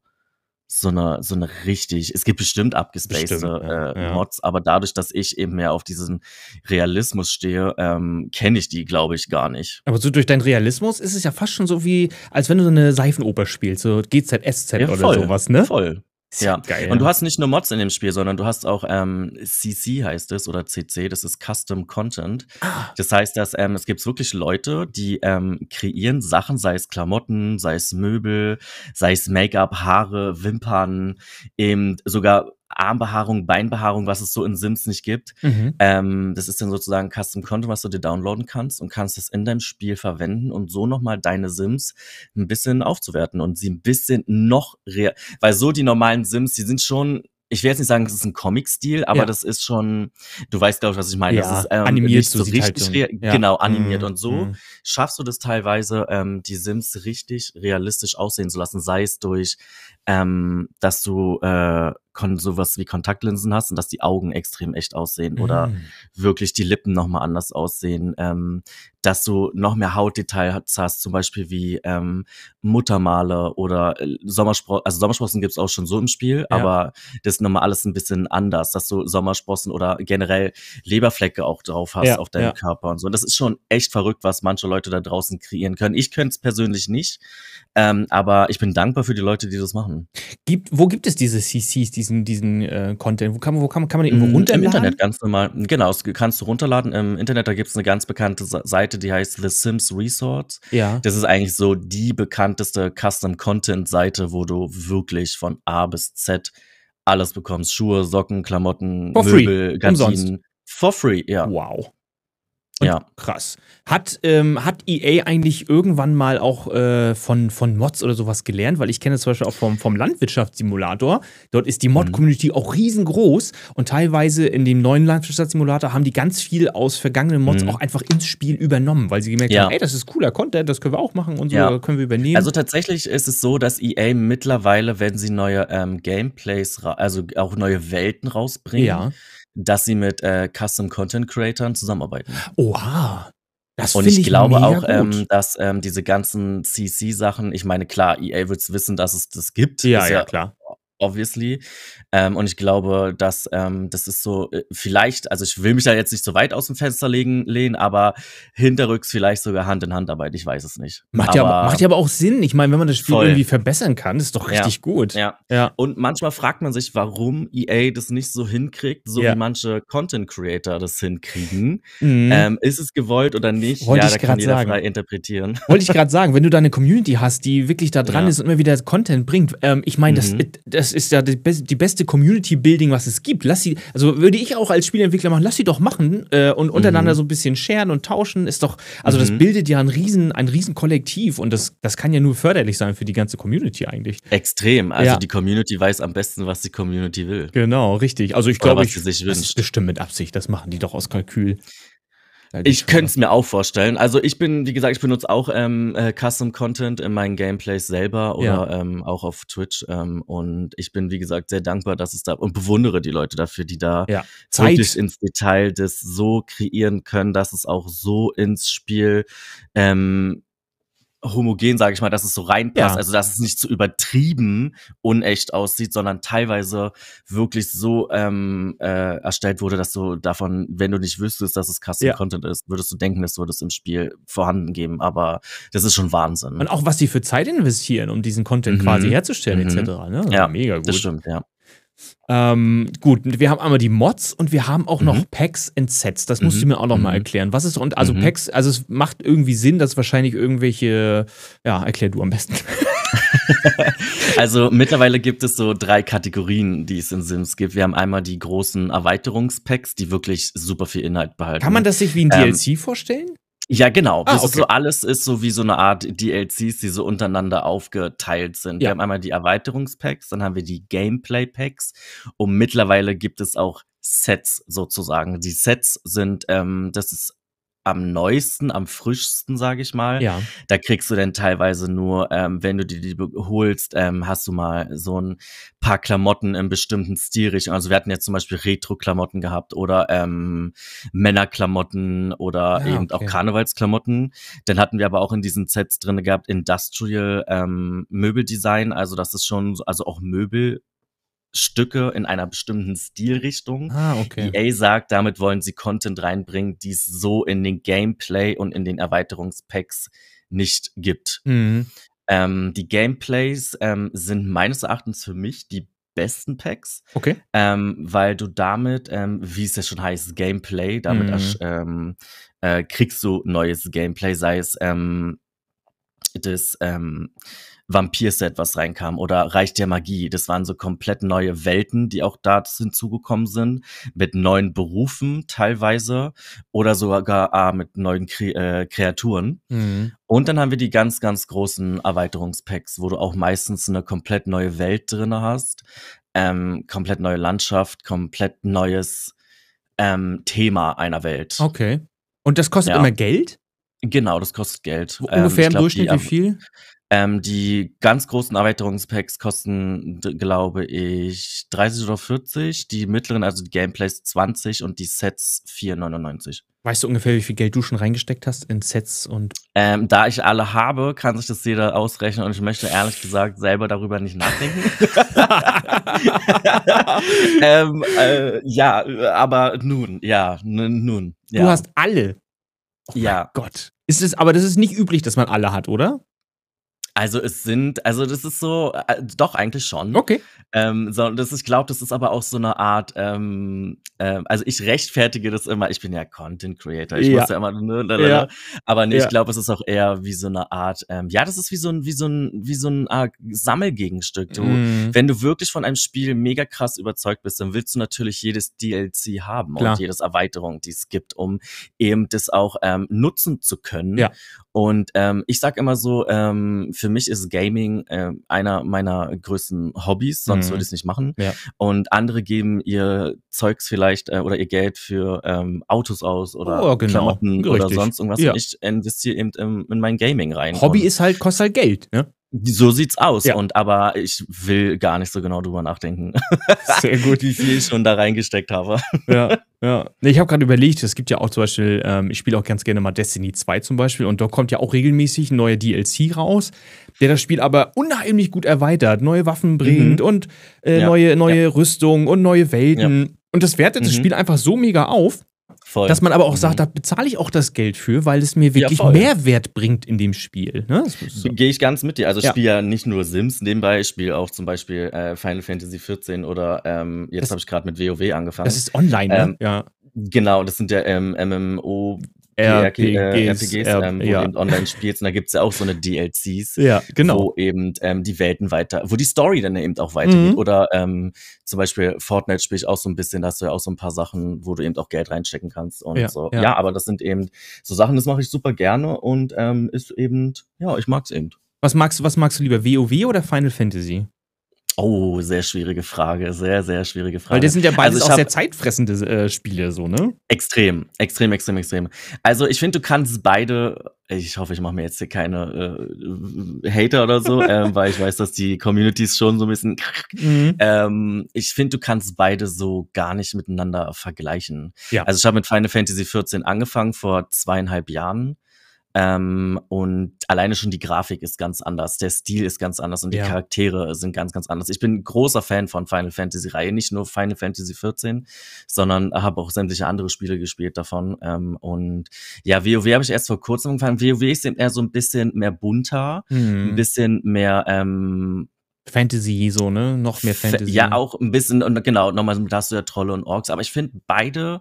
so eine, so eine richtig, es gibt bestimmt abgespacede ja, äh, ja. Mods, aber dadurch, dass ich eben mehr auf diesen Realismus stehe, ähm, kenne ich die, glaube ich, gar nicht. Aber so durch deinen Realismus ist es ja fast schon so wie, als wenn du so eine Seifenoper spielst, so GZSZ Ja, oder voll, sowas, ne? Voll. Ist Ja. geil. Und du hast nicht nur Mods in dem Spiel, sondern du hast auch ähm, CC heißt es oder CC, das ist Custom Content. Ah. Das heißt, dass ähm, es gibt wirklich Leute, die ähm, kreieren Sachen, sei es Klamotten, sei es Möbel, sei es Make-up, Haare, Wimpern, eben sogar Armbehaarung, Beinbehaarung, was es so in Sims nicht gibt. Mhm. Ähm, das ist dann sozusagen Custom Content, was du dir downloaden kannst und kannst es in deinem Spiel verwenden und so nochmal deine Sims ein bisschen aufzuwerten und sie ein bisschen noch real, weil so die normalen Sims, die sind schon, ich will jetzt nicht sagen, das ist ein Comic-Stil, aber Ja. das ist schon, du weißt, glaube ich, was ich meine. Ja, das ist ähm, animiert, so halt richtig, rea- ja. genau, animiert. Mhm. Und so Mhm. schaffst du das teilweise, ähm, die Sims richtig realistisch aussehen zu lassen, sei es durch, ähm, dass du äh, sowas wie Kontaktlinsen hast und dass die Augen extrem echt aussehen oder Mhm. wirklich die Lippen nochmal anders aussehen, ähm, dass du noch mehr Hautdetails hast, zum Beispiel wie ähm, Muttermale oder äh, Sommersprossen, also Sommersprossen gibt's auch schon so im Spiel, Ja. aber das ist nochmal alles ein bisschen anders, dass du Sommersprossen oder generell Leberflecke auch drauf hast Ja, auf deinem ja. Körper und so. Und das ist schon echt verrückt, was manche Leute da draußen kreieren können. Ich könnte es persönlich nicht, ähm, aber ich bin dankbar für die Leute, die das machen. Gibt, wo gibt es diese CCs, diesen, diesen äh, Content? Wo kann, man- wo kann, kann man den irgendwo Mm, runterladen? Im Internet ganz normal. Genau, das kannst du runterladen. Im Internet, da gibt's eine ganz bekannte Seite, die heißt The Sims Resorts. Ja. Das ist eigentlich so die bekannteste Custom-Content-Seite, wo du wirklich von A bis Z alles bekommst. Schuhe, Socken, Klamotten, For free. Möbel, Umsonst. Gardinen. For free, ja. Wow. Und Ja. Krass. Hat, ähm, hat EA eigentlich irgendwann mal auch äh, von, von Mods oder sowas gelernt? Weil ich kenne es zum Beispiel auch vom, vom Landwirtschaftssimulator. Dort ist die Mhm. Mod-Community auch riesengroß und teilweise in dem neuen Landwirtschaftssimulator haben die ganz viel aus vergangenen Mods Mhm. auch einfach ins Spiel übernommen, weil sie gemerkt Ja. haben, ey, das ist cooler Content, das können wir auch machen und so Ja. können wir übernehmen. Also tatsächlich ist es so, dass EA mittlerweile, wenn sie neue ähm, Gameplays, also auch neue Welten rausbringen, ja. Dass sie mit äh, Custom Content Creatern zusammenarbeiten. Oha. Das Und finde ich glaube auch, ähm, dass ähm, diese ganzen CC-Sachen, ich meine, klar, EA wird wissen, dass es das gibt. ja, ist ja, klar. Obviously. Ähm, und ich glaube, dass ähm, das ist so, äh, vielleicht, also ich will mich da jetzt nicht so weit aus dem Fenster legen, lehnen, aber hinterrücks vielleicht sogar Hand in Hand Arbeit, ich weiß es nicht. Macht ja, aber, macht ja aber auch Sinn. Ich meine, wenn man das Spiel Voll. irgendwie verbessern kann, ist doch Ja. richtig gut. Ja. Ja. Und manchmal fragt man sich, warum EA das nicht so hinkriegt, so Ja. wie manche Content Creator das hinkriegen. Mhm. Ähm, ist es gewollt oder nicht? Wollte ja, ich da kann jeder sagen. frei interpretieren. Wollte ich gerade sagen, wenn du da eine Community hast, die wirklich da dran Ja. ist und immer wieder Content bringt, ähm, ich meine, das, Mhm. Das ist ja die, die beste Community-Building, was es gibt. Lass sie, also würde ich auch als Spieleentwickler machen, lass sie doch machen äh, und untereinander Mhm. so ein bisschen sharen und tauschen. Ist doch, also das Mhm. bildet ja ein riesen, ein riesen Kollektiv und das, das kann ja nur förderlich sein für die ganze Community eigentlich. Extrem. Also Ja. die Community weiß am besten, was die Community will. Genau, richtig. Also ich glaube, ich, das ist bestimmt mit Absicht. Das machen die doch aus Kalkül. Ja, Ich könnte es mir auch vorstellen. Also ich bin, wie gesagt, ich benutze auch ähm, äh, Custom Content in meinen Gameplays selber oder ähm, auch auf Twitch. Ähm, und ich bin, wie gesagt, sehr dankbar, dass es da und bewundere die Leute dafür, die da Ja. wirklich ins Detail das so kreieren können, dass es auch so ins Spiel ähm, homogen, sage ich mal, dass es so reinpasst. Ja. Also dass es nicht so übertrieben unecht aussieht, sondern teilweise wirklich so ähm, äh, erstellt wurde, dass du davon, wenn du nicht wüsstest, dass es Custom Ja. Content ist, würdest du denken, es würde es im Spiel vorhanden geben. Aber das ist schon Wahnsinn. Und auch was die für Zeit investieren, um diesen Content Mhm. quasi herzustellen, Mhm. etc. Ne? Ja, mega gut. Das stimmt, ja. Ähm, gut, wir haben einmal die Mods und wir haben auch noch Mhm. Packs and Sets. Das musst Mhm. du mir auch noch mal Mhm. erklären. Was ist und also Mhm. Packs, also es macht irgendwie Sinn, dass wahrscheinlich irgendwelche, ja, erklär du am besten. <laughs> Also mittlerweile gibt es so drei Kategorien, die es in Sims gibt. Wir haben einmal die großen Erweiterungspacks, die wirklich super viel Inhalt behalten. Kann man das sich wie ein Ähm, DLC vorstellen? Ja, genau. Ah, Das ist okay. so alles ist so wie so eine Art DLCs, die so untereinander aufgeteilt sind. Ja. Wir haben einmal die Erweiterungspacks, dann haben wir die Gameplay-Packs und mittlerweile gibt es auch Sets sozusagen. Die Sets sind, ähm, das ist am neuesten, am frischsten, sage ich mal. Ja. Da kriegst du dann teilweise nur, ähm, wenn du die, die holst, ähm, hast du mal so ein paar Klamotten in bestimmten Stilrichtungen. Also wir hatten jetzt zum Beispiel Retro-Klamotten gehabt oder ähm, Männerklamotten oder Ah, eben okay. auch Karnevalsklamotten. Dann hatten wir aber auch in diesen Sets drin gehabt Industrial ähm, Möbeldesign. Also das ist schon, so- also auch Möbelstücke in einer bestimmten Stilrichtung. Ah, okay. EA sagt, damit wollen sie Content reinbringen, die es so in den Gameplay und in den Erweiterungspacks nicht gibt. Mhm. Ähm, die Gameplays ähm, sind meines Erachtens für mich die besten Packs, Okay. ähm, weil du damit, ähm, wie es ja schon heißt, Gameplay, damit ersch- ähm, äh, kriegst du neues Gameplay, sei es ähm, das ähm, Vampir-Set, was reinkam, oder Reich der Magie. Das waren so komplett neue Welten, die auch da hinzugekommen sind, mit neuen Berufen teilweise oder sogar ah, mit neuen Kre äh, Kreaturen. Mhm. Und dann haben wir die ganz, ganz großen Erweiterungspacks, wo du auch meistens eine komplett neue Welt drinne hast, ähm, komplett neue Landschaft, komplett neues ähm, Thema einer Welt. Okay. Und das kostet Ja. immer Geld? Genau, das kostet Geld. Ähm, Ungefähr im glaub, Durchschnitt die, wie viel? Ähm, die ganz großen Erweiterungspacks kosten, glaube ich, 30 oder 40. Die mittleren, also die Gameplays 20 und die Sets 4,99. Weißt du ungefähr, wie viel Geld du schon reingesteckt hast in Sets und. Ähm, da ich alle habe, kann sich das jeder ausrechnen und ich möchte ehrlich gesagt selber darüber nicht nachdenken. <laughs> ähm, äh, ja, aber nun, ja, nun. Ja, Du hast alle. ja. Gott. Ist es, aber das ist nicht üblich, dass man alle hat, oder? Also es sind, also das ist so, äh, doch eigentlich schon. Okay. Ähm, so, das, ich glaube, das ist aber auch so eine Art, ähm, ähm, also ich rechtfertige das immer, ich bin ja Content Creator, ich Ja. muss ja immer, ne, ne, Ja. ne, aber nee, Ja. ich glaube, es ist auch eher wie so eine Art, ähm, ja, das ist wie so ein, wie so ein, wie so ein äh, Sammelgegenstück. Du, Mhm. wenn du wirklich von einem Spiel mega krass überzeugt bist, dann willst du natürlich jedes DLC haben Klar. und jedes Erweiterung, die es gibt, um eben das auch ähm, nutzen zu können. Ja. Und ähm, ich sag immer so, ähm, für mich ist Gaming ähm, einer meiner größten Hobbys, sonst Mhm. würde ich es nicht machen. Ja. Und andere geben ihr Zeugs vielleicht äh, oder ihr Geld für ähm, Autos aus oder Oh, genau. Klamotten oder Richtig. sonst irgendwas. Ja. Und ich investiere eben in, in mein Gaming rein. Hobby ist halt, kostet halt Geld, ne? So sieht's aus. Ja. Und aber ich will gar nicht so genau drüber nachdenken, <laughs> Sehr gut. <laughs> wie viel ich schon da reingesteckt habe. ja, ja. Nee, ich habe gerade überlegt, es gibt ja auch zum Beispiel, ähm, ich spiele auch ganz gerne mal Destiny 2 zum Beispiel und da kommt ja auch regelmäßig ein neuer DLC raus, der das Spiel aber unheimlich gut erweitert, neue Waffen bringt und äh, Ja. neue, neue Rüstung und neue Welten. Und das wertet das Mhm. Spiel einfach so mega auf, Voll. dass man aber auch Mhm. sagt, da bezahle ich auch das Geld für, weil es mir wirklich voll. Mehrwert bringt in dem Spiel. Ne? So. Gehe ich ganz mit dir. Also ich Ja. spiele ja nicht nur Sims nebenbei, ich spiele auch zum Beispiel äh, Final Fantasy 14 oder ähm, jetzt habe ich gerade mit WoW angefangen. Das ist online, ne? Ähm, ja. genau, das sind ja ähm, MMO RPGs, RPGs ähm, wo ja. du eben online spielst und da gibt's ja auch so eine DLCs. Ja, genau. Wo eben ähm, die Welten weiter, wo die Story dann eben auch weitergeht. Mhm. Oder ähm, zum Beispiel Fortnite spiele ich auch so ein bisschen, da hast du ja auch so ein paar Sachen, wo du eben auch Geld reinstecken kannst und Ja, so. ja. Ja. aber das sind eben so Sachen, das mache ich super gerne und ähm, ist eben, ja, ich mag's eben. Was magst, du- was magst du lieber, WoW oder Final Fantasy? Oh, sehr schwierige Frage. Sehr, sehr schwierige Frage. Weil das sind ja beides Also auch sehr zeitfressende äh, Spiele, so, ne? Extrem, extrem, extrem, extrem. Also ich finde, du kannst beide, ich hoffe, ich mache mir jetzt hier keine äh, Hater oder so, ähm, <laughs> weil ich weiß, dass die Communities schon so ein bisschen. Mhm. Ähm, ich finde, du kannst beide so gar nicht miteinander vergleichen. Ja. Also ich habe mit Final Fantasy 14 angefangen vor zweieinhalb Jahren. Ähm, und alleine schon die Grafik ist ganz anders, der Stil ist ganz anders und die Ja. Charaktere sind ganz, ganz anders. Ich bin großer Fan von Final Fantasy Reihe, nicht nur Final Fantasy 14, sondern habe auch sämtliche andere Spiele gespielt davon. Ähm, und ja, WoW habe ich erst vor kurzem angefangen. WoW ist eher so ein bisschen mehr bunter, ein Mhm. bisschen mehr ähm, Fantasy, so, ne? Noch mehr Fa- Fantasy. Ja, auch ein bisschen, und genau, nochmal, da hast du ja Trolle und Orks, aber ich finde beide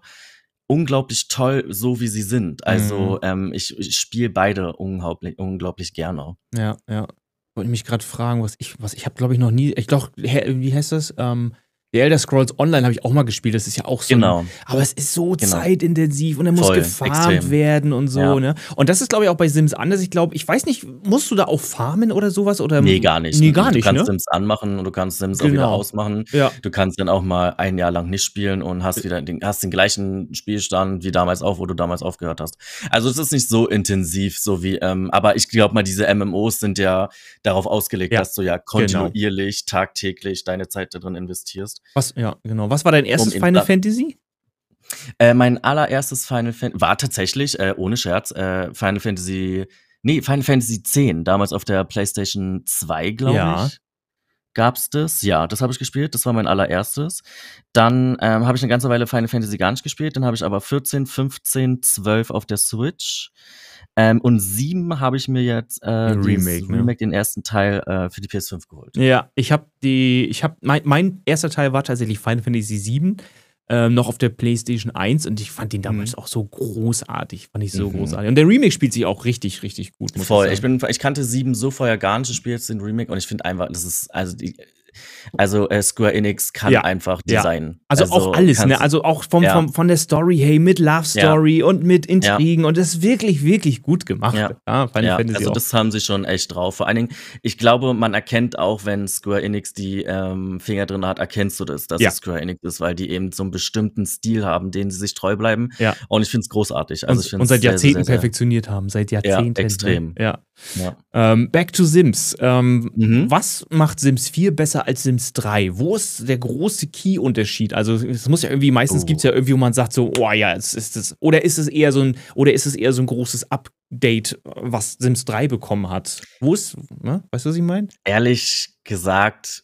unglaublich toll, so wie sie sind. Mhm. Also ähm, ich, ich spiele beide unglaublich, unglaublich gerne. Ja, ja. Wollte mich gerade fragen, was ich, was ich habe, glaube ich, noch nie, ich glaube, wie heißt das? Ähm, The Elder Scrolls Online habe ich auch mal gespielt. Das ist ja auch so. ein- Genau. aber es ist so Genau. zeitintensiv und dann muss Voll, gefarmt extrem. werden und so, Ja. ne? Und das ist, glaube ich, auch bei Sims anders. Ich glaube, ich weiß nicht, musst du da auch farmen oder sowas? Oder? Nee, gar nicht. Nee, gar du nicht, kannst ne? Sims anmachen und du kannst Sims auch wieder Genau. ausmachen. Ja. Du kannst dann auch mal ein Jahr lang nicht spielen und hast wieder den, hast den gleichen Spielstand wie damals auch, wo du damals aufgehört hast. Also es ist nicht so intensiv, so wie, ähm, aber ich glaube mal, diese MMOs sind ja darauf ausgelegt, Ja, dass du ja kontinuierlich, tagtäglich deine Zeit darin investierst. Was, ja, genau. Was war dein erstes in- Final Fantasy? Äh, mein allererstes Final Fantasy war tatsächlich, äh, ohne Scherz, äh, Final Fantasy, nee, Final Fantasy 10, damals auf der PlayStation 2, glaube Ja. ich. Gab's das? Ja, das habe ich gespielt. Das war mein allererstes. Dann ähm, habe ich eine ganze Weile Final Fantasy gar nicht gespielt. Dann habe ich aber 14, 15, 12 auf der Switch. Ähm, und 7 habe ich mir jetzt äh, dieses Remake, ne? Remake, den ersten Teil äh, für die PS5 geholt. Ja, ich habe die, ich habe, mein, mein erster Teil war tatsächlich Final Fantasy VII, ähm, noch auf der PlayStation 1 und ich fand den damals auch so großartig, fand ich so Mhm. großartig. Und der Remake spielt sich auch richtig, richtig gut. Voll. Ich, bin, ich kannte sieben so vorher gar nicht. Ich spiele jetzt den Remake und ich finde einfach, das ist, also die, also äh, Square Enix kann Ja. einfach Ja. designen. also, auch alles, ne? Also auch vom, Ja. vom, von der Story, hey, mit Love Story und mit Intrigen und das ist wirklich, wirklich gut gemacht. Ja. Final ja, also auch. das haben sie schon echt drauf. Vor allen Dingen, ich glaube, man erkennt auch, wenn Square Enix die ähm, Finger drin hat, erkennst du das, dass Ja. es Square Enix ist, weil die eben so einen bestimmten Stil haben, den sie sich treu bleiben. Ja. Und ich finde es großartig. Also und, und seit Jahrzehnten sehr, sehr, perfektioniert haben, seit Jahrzehnten. extrem. Ja. Ja. Ähm, back to Sims. Ähm, Mhm. Was macht Sims 4 besser als Sims 3? Wo ist der große Key-Unterschied? Also es muss ja irgendwie, meistens Oh. gibt es ja irgendwie, wo man sagt so, oh ja, es ist das, oder ist es eher so ein, oder ist es eher so ein großes Update, was Sims 3 bekommen hat? Wo ist, ne? weißt du, was ich meine? Ehrlich gesagt,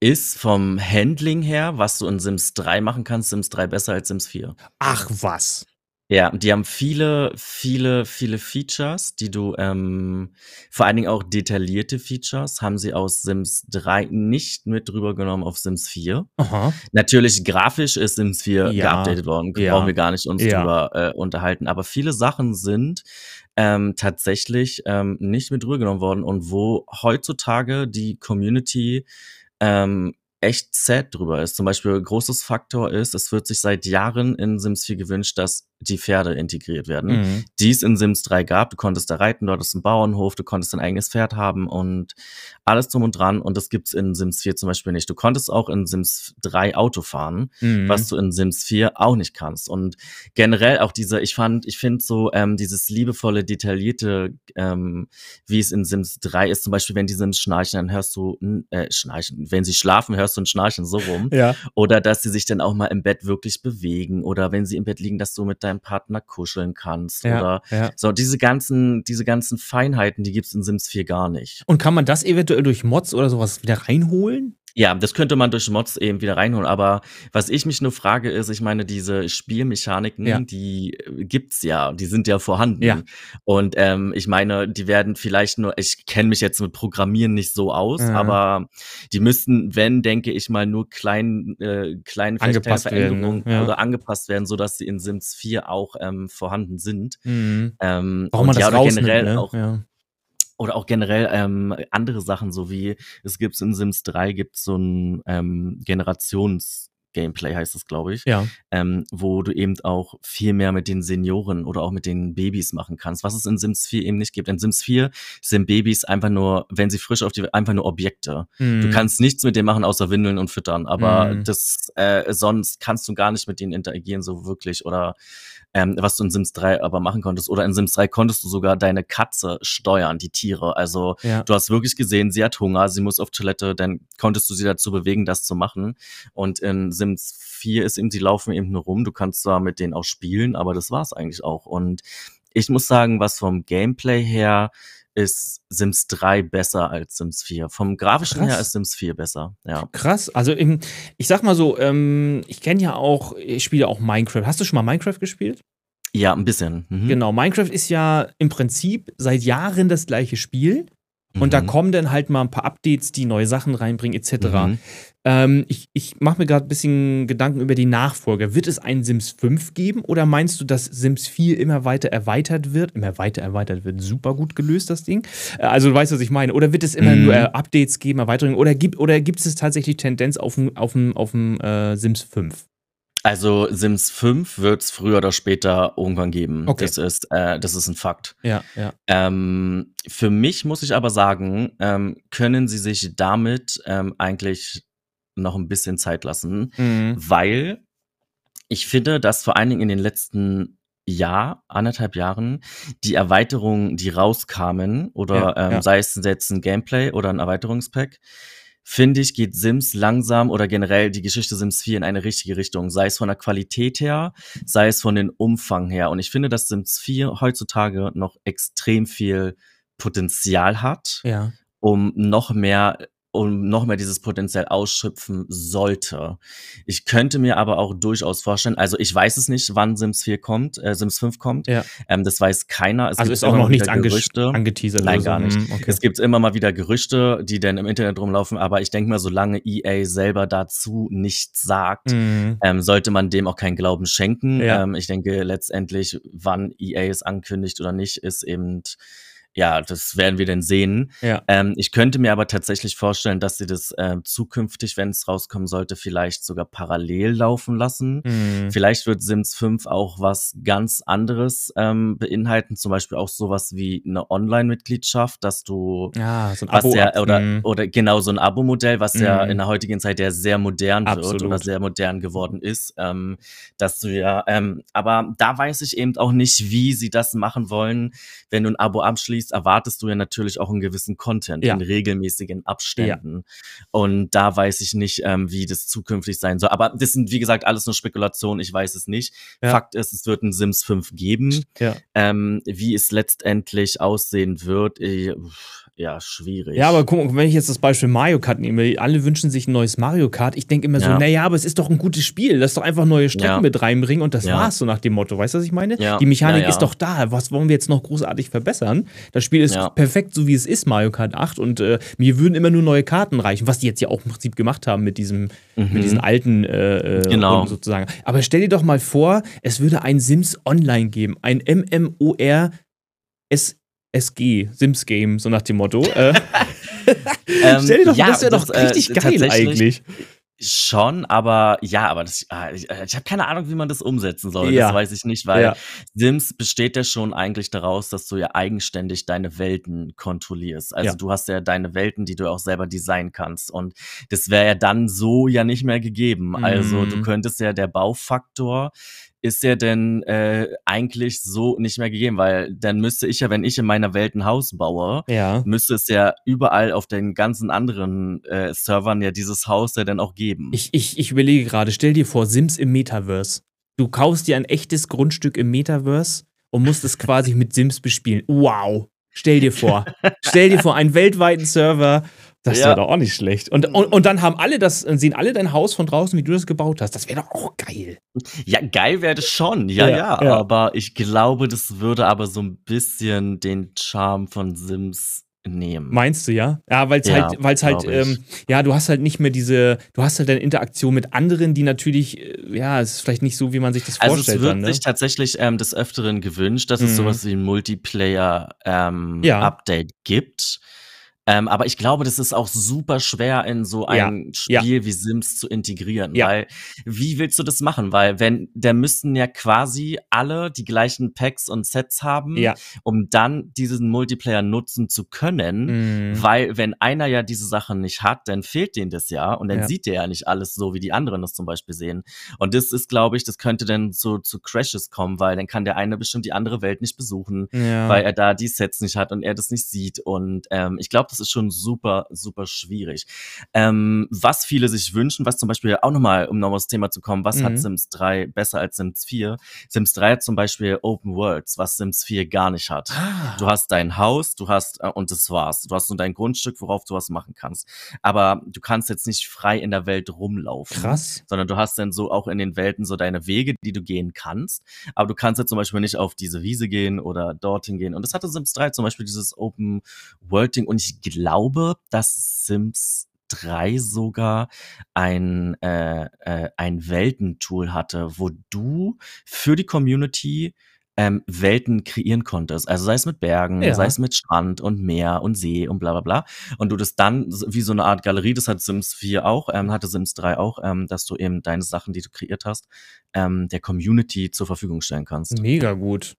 ist vom Handling her, was du in Sims 3 machen kannst, Sims 3 besser als Sims 4. Ach was. Ja, die haben viele, viele, viele Features, die du, ähm, vor allen Dingen auch detaillierte Features, haben sie aus Sims 3 nicht mit rübergenommen auf Sims 4. Aha. Natürlich, grafisch ist Sims 4 Ja, geupdatet worden, ja. brauchen wir gar nicht uns Ja. drüber äh, unterhalten. Aber viele Sachen sind ähm, tatsächlich ähm, nicht mit rübergenommen worden und wo heutzutage die Community ähm, echt sad drüber ist. Zum Beispiel großes Faktor ist, es wird sich seit Jahren in Sims 4 gewünscht, dass die Pferde integriert werden Mhm. die es in Sims 3 gab. Du konntest da reiten, dort ist ein Bauernhof, du konntest dein eigenes Pferd haben und alles drum und dran. Und das gibt's in Sims 4 zum Beispiel nicht. Du konntest auch in Sims 3 Auto fahren, Mhm. was du in Sims 4 auch nicht kannst. Und generell auch diese, ich fand, ich finde so ähm, dieses liebevolle, detaillierte, ähm, wie es in Sims 3 ist, zum Beispiel, wenn die Sims schnarchen, dann hörst du, äh, schnarchen, wenn sie schlafen, hörst du ein Schnarchen so rum. Ja. Oder dass sie sich dann auch mal im Bett wirklich bewegen. Oder wenn sie im Bett liegen, dass du mit deinem Partner kuscheln kannst. Ja, Oder ja. so, diese ganzen, diese ganzen Feinheiten, die gibt's in Sims 4 gar nicht. Und kann man das eventuell durch Mods oder sowas wieder reinholen? Ja, das könnte man durch Mods eben wieder reinholen. Aber was ich mich nur frage, ist, ich meine, diese Spielmechaniken, Ja. die äh, gibt's ja, die sind ja vorhanden. Ja. Und ähm, ich meine, die werden vielleicht nur, ich kenne mich jetzt mit Programmieren nicht so aus, Mhm. aber die müssten, wenn, denke ich mal, nur klein, äh, kleine vielleicht Angepasst kleine werden, ne? Veränderungen Ja. oder angepasst werden, sodass sie in Sims 4 auch ähm, vorhanden sind. Mhm. Ähm, Warum man und das ja, oder rausnimmt, generell ne? auch ja. Oder auch generell ähm, andere Sachen, so wie es gibt in Sims 3 gibt so ein ähm, Gameplay heißt es, glaube ich, Ja. ähm, wo du eben auch viel mehr mit den Senioren oder auch mit den Babys machen kannst, was es in Sims 4 eben nicht gibt. In Sims 4 sind Babys einfach nur, wenn sie frisch auf die einfach nur Objekte. Du Mhm. kannst nichts mit denen machen, außer windeln und füttern, aber Mhm. das äh, sonst kannst du gar nicht mit denen interagieren so wirklich oder ähm, was du in Sims 3 aber machen konntest. Oder in Sims 3 konntest du sogar deine Katze steuern, die Tiere. Also Ja. du hast wirklich gesehen, sie hat Hunger, sie muss auf Toilette, dann konntest du sie dazu bewegen, das zu machen. Und in Sims 4 ist eben, die laufen eben nur rum. Du kannst zwar mit denen auch spielen, aber das war's eigentlich auch. Und ich muss sagen, was vom Gameplay her ist Sims 3 besser als Sims 4. Vom grafischen Krass. her ist Sims 4 besser. Ja. Krass. Also im, ich sag mal so, ähm, ich kenne ja auch, ich spiele auch Minecraft. Hast du schon mal Minecraft gespielt? Ja, ein bisschen. Mhm. Genau, Minecraft ist ja im Prinzip seit Jahren das gleiche Spiel. Und da Mhm. kommen dann halt mal ein paar Updates, die neue Sachen reinbringen, etc. Mhm. Ähm, ich ich mache mir gerade ein bisschen Gedanken über die Nachfolger. Wird es einen Sims 5 geben oder meinst du, dass Sims 4 immer weiter erweitert wird? Immer weiter erweitert wird. Super gut gelöst, das Ding. Äh, Also du weißt, was ich meine. Oder wird es immer Mhm. nur äh, Updates geben, Erweiterungen? Oder gibt, oder gibt es tatsächlich Tendenz auf dem auf dem- auf dem, äh, Sims 5? Also Sims 5 wird es früher oder später irgendwann geben. Okay. Das ist, äh, das ist ein Fakt. Ja, ja. Ähm, für mich muss ich aber sagen, ähm, können sie sich damit ähm, eigentlich noch ein bisschen Zeit lassen, Mhm. weil ich finde, dass vor allen Dingen in den letzten Jahr, anderthalb Jahren, die Erweiterungen, die rauskamen, oder Ja, ähm, ja. sei es jetzt ein Gameplay oder ein Erweiterungspack, finde ich, geht Sims langsam oder generell die Geschichte Sims 4 in eine richtige Richtung. Sei es von der Qualität her, sei es von den Umfang her. Und ich finde, dass Sims 4 heutzutage noch extrem viel Potenzial hat Ja. um noch mehr um noch mehr dieses Potenzial ausschöpfen sollte. Ich könnte mir aber auch durchaus vorstellen, also ich weiß es nicht, wann Sims 4 kommt, äh, Sims 5 kommt. Ja. Ähm, das weiß keiner. Es Also gibt ist auch noch nichts Gerüchte. angeteasert. Nein, gar nicht. Mhm, Okay. Es gibt immer mal wieder Gerüchte, die dann im Internet rumlaufen, aber ich denke mal, solange EA selber dazu nichts sagt, Mhm. ähm, sollte man dem auch keinen Glauben schenken. Ja. Ähm, ich denke letztendlich, wann EA es ankündigt oder nicht, ist eben, ja, das werden wir dann sehen. Ja. Ähm, ich könnte mir aber tatsächlich vorstellen, dass sie das ähm, zukünftig, wenn es rauskommen sollte, vielleicht sogar parallel laufen lassen. Mhm. Vielleicht wird Sims 5 auch was ganz anderes ähm, beinhalten, zum Beispiel auch sowas wie eine Online-Mitgliedschaft, dass du Ja, so ein was Abo. ja, oder, Mhm. oder genau so ein Abo-Modell, was ja Mhm. in der heutigen Zeit ja sehr modern wird Absolut. oder sehr modern geworden ist, ähm, dass du ja, ähm, aber da weiß ich eben auch nicht, wie sie das machen wollen. Wenn du ein Abo abschließt, erwartest du ja natürlich auch einen gewissen Content Ja. in regelmäßigen Abständen. Und da weiß ich nicht, ähm, wie das zukünftig sein soll. Aber das sind, wie gesagt, alles nur Spekulationen, ich weiß es nicht. Ja. Fakt ist, es wird ein Sims 5 geben. Ja. Ähm, wie es letztendlich aussehen wird, äh, ja, schwierig. Ja, aber guck mal, wenn ich jetzt das Beispiel Mario Kart nehme, alle wünschen sich ein neues Mario Kart. Ich denke immer so, Ja. naja, aber es ist doch ein gutes Spiel. Lass doch einfach neue Strecken Ja. mit reinbringen und das Ja. war's so nach dem Motto. Weißt du, was ich meine? Ja. Die Mechanik ist doch da. Was wollen wir jetzt noch großartig verbessern? Das Spiel ist perfekt, so wie es ist, Mario Kart 8. Und äh, mir würden immer nur neue Karten reichen, was die jetzt ja auch im Prinzip gemacht haben mit diesem, mit diesen alten äh, äh, Genau. Runden sozusagen. Aber stell dir doch mal vor, es würde ein Sims Online geben, ein MMOR S SG, Sims Game, so nach dem Motto. Äh, <laughs> Ähm, Stell dir doch, ja, das wäre doch äh, richtig geil tatsächlich- eigentlich. Schon, aber ja, aber das, ah, ich, äh, ich habe keine Ahnung, wie man das umsetzen soll. Ja. Das weiß ich nicht, weil Ja. Sims besteht ja schon eigentlich daraus, dass du ja eigenständig deine Welten kontrollierst. Also Ja. du hast ja deine Welten, die du auch selber designen kannst. Und das wäre ja dann so ja nicht mehr gegeben. Also du Mhm. könntest ja der Baufaktor ist ja denn äh, eigentlich so nicht mehr gegeben, weil dann müsste ich ja, wenn ich in meiner Welt ein Haus baue, Ja. müsste es ja überall auf den ganzen anderen äh, Servern ja dieses Haus ja dann auch geben. Ich, ich, ich überlege gerade, stell dir vor, Sims im Metaverse. Du kaufst dir ein echtes Grundstück im Metaverse und musst es quasi mit Sims bespielen. Wow. Stell dir vor. <laughs> stell dir vor, einen weltweiten Server. Das Ja. wäre doch auch nicht schlecht. Und, und, und dann haben alle das, sehen alle dein Haus von draußen, wie du das gebaut hast. Das wäre doch auch geil. ja, geil wäre das schon, ja, Ja, ja, ja. aber ich glaube, das würde aber so ein bisschen den Charme von Sims nehmen. Meinst du, ja? Ja, weil es Ja, halt, weil's halt, ähm, ja, du hast halt nicht mehr diese, du hast halt eine Interaktion mit anderen, die natürlich, äh, ja, es ist vielleicht nicht so, wie man sich das also vorstellt. es wird dann, ne? sich tatsächlich ähm, des Öfteren gewünscht, dass Mhm. es sowas wie ein Multiplayer-Update Ja. gibt. Ähm, aber ich glaube, das ist auch super schwer in so Ja, ein ja. Spiel wie Sims zu integrieren, Ja. weil wie willst du das machen? Weil wenn da müssten ja quasi alle die gleichen Packs und Sets haben, Ja. um dann diesen Multiplayer nutzen zu können, Mhm. weil wenn einer ja diese Sachen nicht hat, dann fehlt denen das ja und dann Ja. sieht der ja nicht alles so, wie die anderen das zum Beispiel sehen. Und das ist, glaube ich, das könnte dann so zu Crashes kommen, weil dann kann der eine bestimmt die andere Welt nicht besuchen, Ja. weil er da die Sets nicht hat und er das nicht sieht. Und ähm, ich glaube, das ist schon super, super schwierig. Ähm, was viele sich wünschen, was zum Beispiel auch nochmal, um nochmal aufs Thema zu kommen, was Mhm. hat Sims 3 besser als Sims 4? Sims 3 hat zum Beispiel Open Worlds, was Sims 4 gar nicht hat. Ah. Du hast dein Haus, du hast, äh, und das war's. Du hast nur dein Grundstück, worauf du was machen kannst. Aber du kannst jetzt nicht frei in der Welt rumlaufen. Krass. Sondern du hast dann so auch in den Welten so deine Wege, die du gehen kannst. Aber du kannst jetzt zum Beispiel nicht auf diese Wiese gehen oder dorthin gehen. Und das hatte Sims 3 zum Beispiel dieses Open World Ding. Und ich glaube, dass Sims 3 sogar ein, äh, äh, ein Weltentool hatte, wo du für die Community ähm, Welten kreieren konntest. Also sei es mit Bergen, Ja. sei es mit Strand und Meer und See und bla bla bla. Und du das dann wie so eine Art Galerie, das hat Sims 4 auch, ähm, hatte Sims 3 auch, ähm, dass du eben deine Sachen, die du kreiert hast, ähm, der Community zur Verfügung stellen kannst. Mega gut.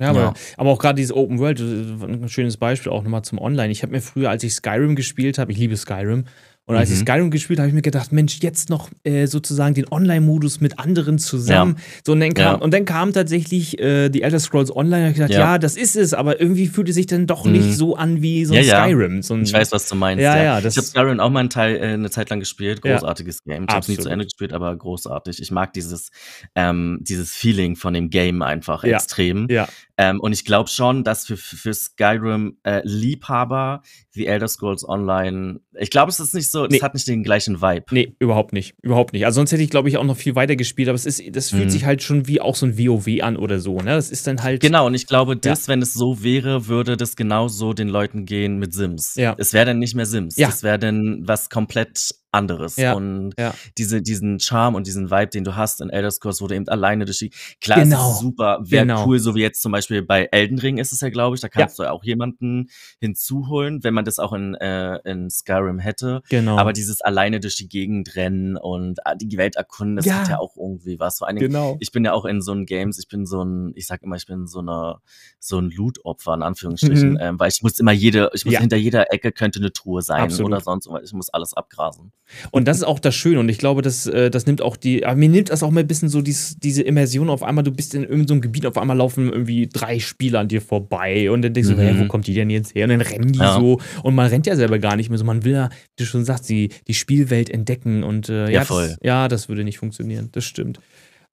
Ja, aber, Ja. aber auch gerade dieses Open World, ist ein schönes Beispiel auch nochmal zum Online. Ich habe mir früher, als ich Skyrim gespielt habe, ich liebe Skyrim, und als ich Mhm. Skyrim gespielt habe, habe ich mir gedacht, Mensch, jetzt noch äh, sozusagen den Online-Modus mit anderen zusammen. So, und, dann kam, Ja. und dann kam tatsächlich äh, die Elder Scrolls Online. Da habe ich gedacht, ja. Ja. das ist es, aber irgendwie fühlt es sich dann doch Mhm. nicht so an wie so ein Ja, ja. Skyrim. So ein, Ich weiß, was du meinst. Ja, Ja, ja, das- ich habe Skyrim auch mal einen Teil, äh, eine Zeit lang gespielt. Ja. Großartiges Game. Ich habe es nie zu. Ende gespielt, aber großartig. Ich mag dieses, ähm, dieses Feeling von dem Game einfach Ja. extrem. Ja, Ähm, und ich glaube schon, dass für, für Skyrim äh, Liebhaber wie Elder Scrolls Online, ich glaube, es ist nicht so, Nee. es hat nicht den gleichen Vibe. Nee, überhaupt nicht. Überhaupt nicht. Also sonst hätte ich, glaube ich, auch noch viel weiter gespielt, aber es ist, das fühlt Mhm. sich halt schon wie auch so ein WoW an oder so, ne? Das ist dann halt. Genau, und ich glaube, das, wenn es so wäre, würde das genauso den Leuten gehen mit Sims. Ja. Es wäre dann nicht mehr Sims. Ja. Es wäre dann was komplett anderes. Ja. Und Ja. diese, diesen Charme und diesen Vibe, den du hast in Elder Scrolls, wo du eben alleine durch die. Klar, Genau. ist super, wäre Genau. cool, so wie jetzt zum Beispiel bei Elden Ring ist es ja, glaube ich, da kannst du ja auch jemanden hinzuholen, wenn man das auch in, äh, in Skyrim hätte. Genau. Aber dieses alleine durch die Gegend rennen und äh, die Welt erkunden, das hat ja auch irgendwie was. Vor allen Dingen, genau. ich bin ja auch in so einem Games, ich bin so ein, ich sag immer, ich bin so eine, so ein Loot-Opfer, in Anführungsstrichen, Mhm. ähm, weil ich muss immer jede, ich muss hinter jeder Ecke könnte eine Truhe sein Absolut. oder sonst ich muss alles abgrasen. Und das ist auch das Schöne. Und ich glaube, das, äh, das nimmt auch die, aber mir nimmt das auch mal ein bisschen so dies, diese Immersion auf einmal, du bist in irgendeinem so Gebiet, auf einmal laufen irgendwie drei Spieler an dir vorbei und dann denkst du, Mhm. hey, wo kommt die denn jetzt her? Und dann rennen die Ja. so und man rennt ja selber gar nicht mehr so. Man will ja, wie du schon sagst, die, die Spielwelt entdecken und äh, ja, Ja, voll. Das, ja, das würde nicht funktionieren. Das stimmt.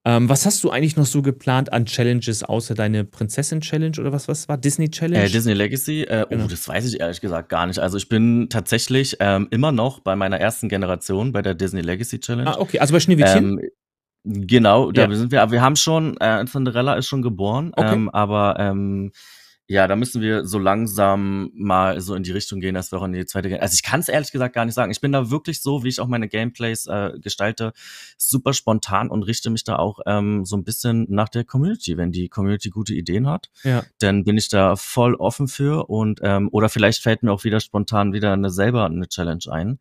Ähm, was hast du eigentlich noch so geplant an Challenges, außer deine Prinzessin-Challenge oder was, was war? Disney-Challenge? Äh, Disney Legacy, äh, Genau. oh, das weiß ich ehrlich gesagt gar nicht. Also ich bin tatsächlich ähm, immer noch bei meiner ersten Generation, bei der Disney Legacy Challenge. ah, okay. Also bei Schneewittchen? Ähm, genau, da Ja. sind wir. Wir haben schon, äh, Cinderella ist schon geboren, Okay. ähm, aber ähm, ja, da müssen wir so langsam mal so in die Richtung gehen, dass wir auch in die zweite Gen Also ich kann es ehrlich gesagt gar nicht sagen. Ich bin da wirklich so, wie ich auch meine Gameplays äh, gestalte, super spontan und richte mich da auch ähm, so ein bisschen nach der Community. Wenn die Community gute Ideen hat, ja. dann bin ich da voll offen für und ähm, oder vielleicht fällt mir auch wieder spontan wieder eine selber eine Challenge ein.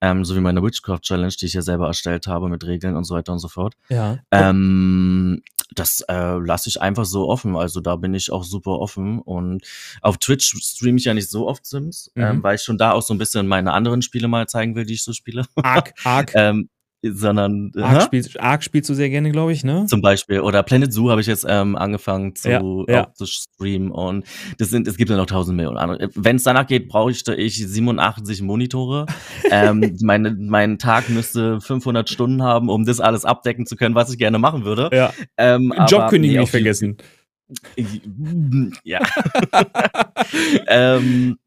Ähm, so wie meine Witchcraft Challenge, die ich ja selber erstellt habe mit Regeln und so weiter und so fort. Ja. Ähm, das äh, lasse ich einfach so offen. Also da bin ich auch super offen. Und auf Twitch streame ich ja nicht so oft Sims, Mhm. ähm, weil ich schon da auch so ein bisschen meine anderen Spiele mal zeigen will, die ich so spiele. Ark, <laughs> Ark, ähm, sondern Ark, hä? spielst, Ark spielst du sehr gerne, glaube ich, ne? zum Beispiel. Oder Planet Zoo habe ich jetzt ähm, angefangen zu, Ja, ja. zu streamen. Und das sind, es gibt ja noch tausend Millionen andere. Wenn es danach geht, bräuchte ich 87 Monitore. <laughs> ähm, meine, mein Tag müsste 500 Stunden haben, um das alles abdecken zu können, was ich gerne machen würde. Ja. Ähm, Jobkündigung nee, nicht vergessen. <laughs> Ja. <laughs> ähm,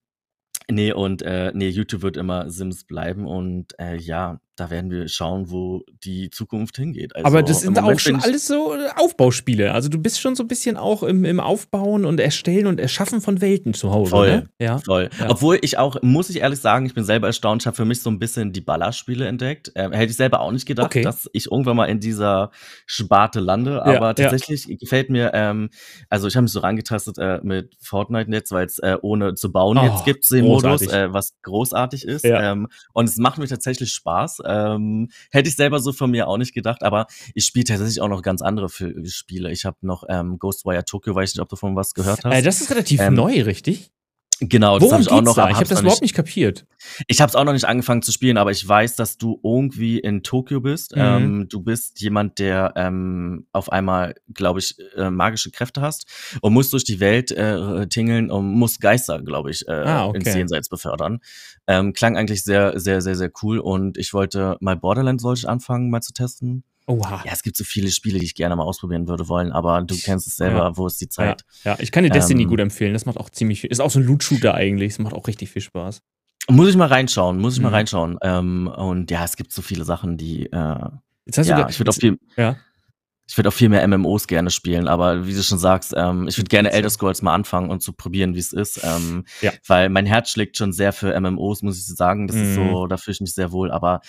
nee, und äh, nee, YouTube wird immer Sims bleiben und äh, ja, da werden wir schauen, wo die Zukunft hingeht. Also, Aber das sind auch Moment schon bin ich- alles so äh, Aufbauspiele. Also du bist schon so ein bisschen auch im, im Aufbauen und Erstellen und Erschaffen von Welten zu Hause. Voll. Ne? Ja. Voll. Ja. Obwohl ich auch, muss ich ehrlich sagen, ich bin selber erstaunt, ich habe für mich so ein bisschen die Ballerspiele entdeckt. Ähm, hätte ich selber auch nicht gedacht, Okay. dass ich irgendwann mal in dieser Sparte lande. Aber ja. tatsächlich gefällt mir, ähm, also ich habe mich so rangetastet äh, mit Fortnite jetzt, weil es äh, ohne zu bauen Oh, jetzt gibt den großartig. Modus, äh, was großartig ist. Ähm, und es macht mir tatsächlich Spaß. Ähm, hätte ich selber so von mir auch nicht gedacht, aber ich spiele tatsächlich auch noch ganz andere Spiele. Ich habe noch ähm, Ghostwire Tokyo, weiß nicht, ob du von was gehört hast. Äh, das ist relativ Ähm, neu, richtig? Genau, das habe ich auch noch. da? Ich habe das überhaupt nicht kapiert. ich habe es auch noch nicht angefangen zu spielen, aber ich weiß, dass du irgendwie in Tokio bist. Mhm. Ähm, du bist jemand, der ähm, auf einmal, glaube ich, äh, magische Kräfte hast und musst durch die Welt äh, tingeln und musst Geister, glaube ich, äh, Ah, okay. ins Jenseits befördern. Ähm, klang eigentlich sehr, sehr, sehr, sehr cool und ich wollte mal Borderlands sollte ich anfangen, mal zu testen. Oha. Ja, es gibt so viele Spiele, die ich gerne mal ausprobieren würde wollen, aber du kennst es selber, Ja. wo ist die Ja, Zeit? ja, ich kann dir Destiny Ähm, gut empfehlen. Das macht auch ziemlich viel. Ist auch so ein Loot-Shooter eigentlich. Es macht auch richtig viel Spaß. Muss ich mal reinschauen, muss ich mal Mhm. reinschauen. Ähm, und ja, es gibt so viele Sachen, die äh, Jetzt hast ja, du ich würde auch viel, ja. ich würde auch viel mehr MMOs gerne spielen, aber wie du schon sagst, ähm, ich würde gerne Elder Scrolls mal anfangen und zu probieren, wie es ist, ähm, Ja. weil mein Herz schlägt schon sehr für MMOs, muss ich sagen. Das ist Mhm. so, da fühle ich mich sehr wohl, aber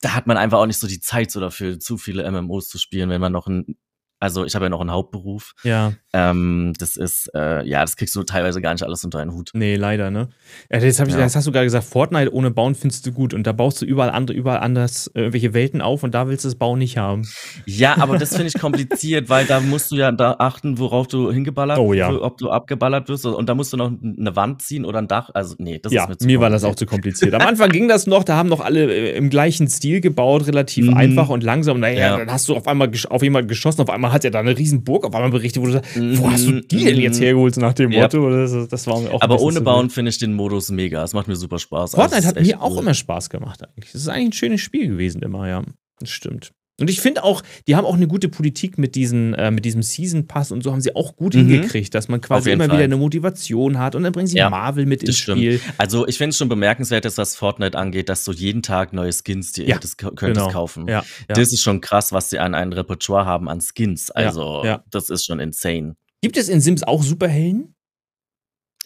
da hat man einfach auch nicht so die Zeit so dafür, zu viele MMOs zu spielen, wenn man noch ein, also ich habe ja noch einen Hauptberuf. Ja, Ähm, das ist, äh, ja, das kriegst du teilweise gar nicht alles unter einen Hut. nee, leider, ne? Ja, jetzt, ich, Ja. jetzt hast du gerade gesagt, Fortnite ohne Bauen findest du gut und da baust du überall andere, überall anders äh, irgendwelche Welten auf und da willst du das Bauen nicht haben. Ja, aber das finde ich <laughs> kompliziert, weil da musst du ja da achten, worauf du hingeballert, Oh ja. ob du abgeballert wirst und da musst du noch eine Wand ziehen oder ein Dach. Also nee, das ja, ist mir zu mir war das auch zu kompliziert. Am Anfang ging das noch, da haben noch alle äh, im gleichen Stil gebaut, relativ Mhm. einfach und langsam. Naja, Ja. dann hast du auf einmal auf jemanden geschossen, auf einmal hat er da eine riesen Burg auf einmal berichtet, wo du sagst, Mhm. wo hast du die denn jetzt hergeholt, so nach dem Ja. Motto? Das, das war mir auch Aber ohne Bauen finde ich den Modus mega. Es macht mir super Spaß. Also, Fortnite es hat mir auch cool. immer Spaß gemacht eigentlich. Das ist eigentlich ein schönes Spiel gewesen immer, ja. Das stimmt. Und ich finde auch, die haben auch eine gute Politik mit, diesen, äh, mit diesem Season Pass und so haben sie auch gut Mhm. hingekriegt, dass man quasi immer Fall. wieder eine Motivation hat und dann bringen sie Ja, Marvel mit ins stimmt. Spiel. Also ich finde es schon bemerkenswert, dass was Fortnite angeht, dass du jeden Tag neue Skins dir Ja, hättest, könntest genau. kaufen. Ja. Das ist schon krass, was sie an einem Repertoire haben an Skins. Also ja. das ist schon insane. Gibt es in Sims auch Superhelden?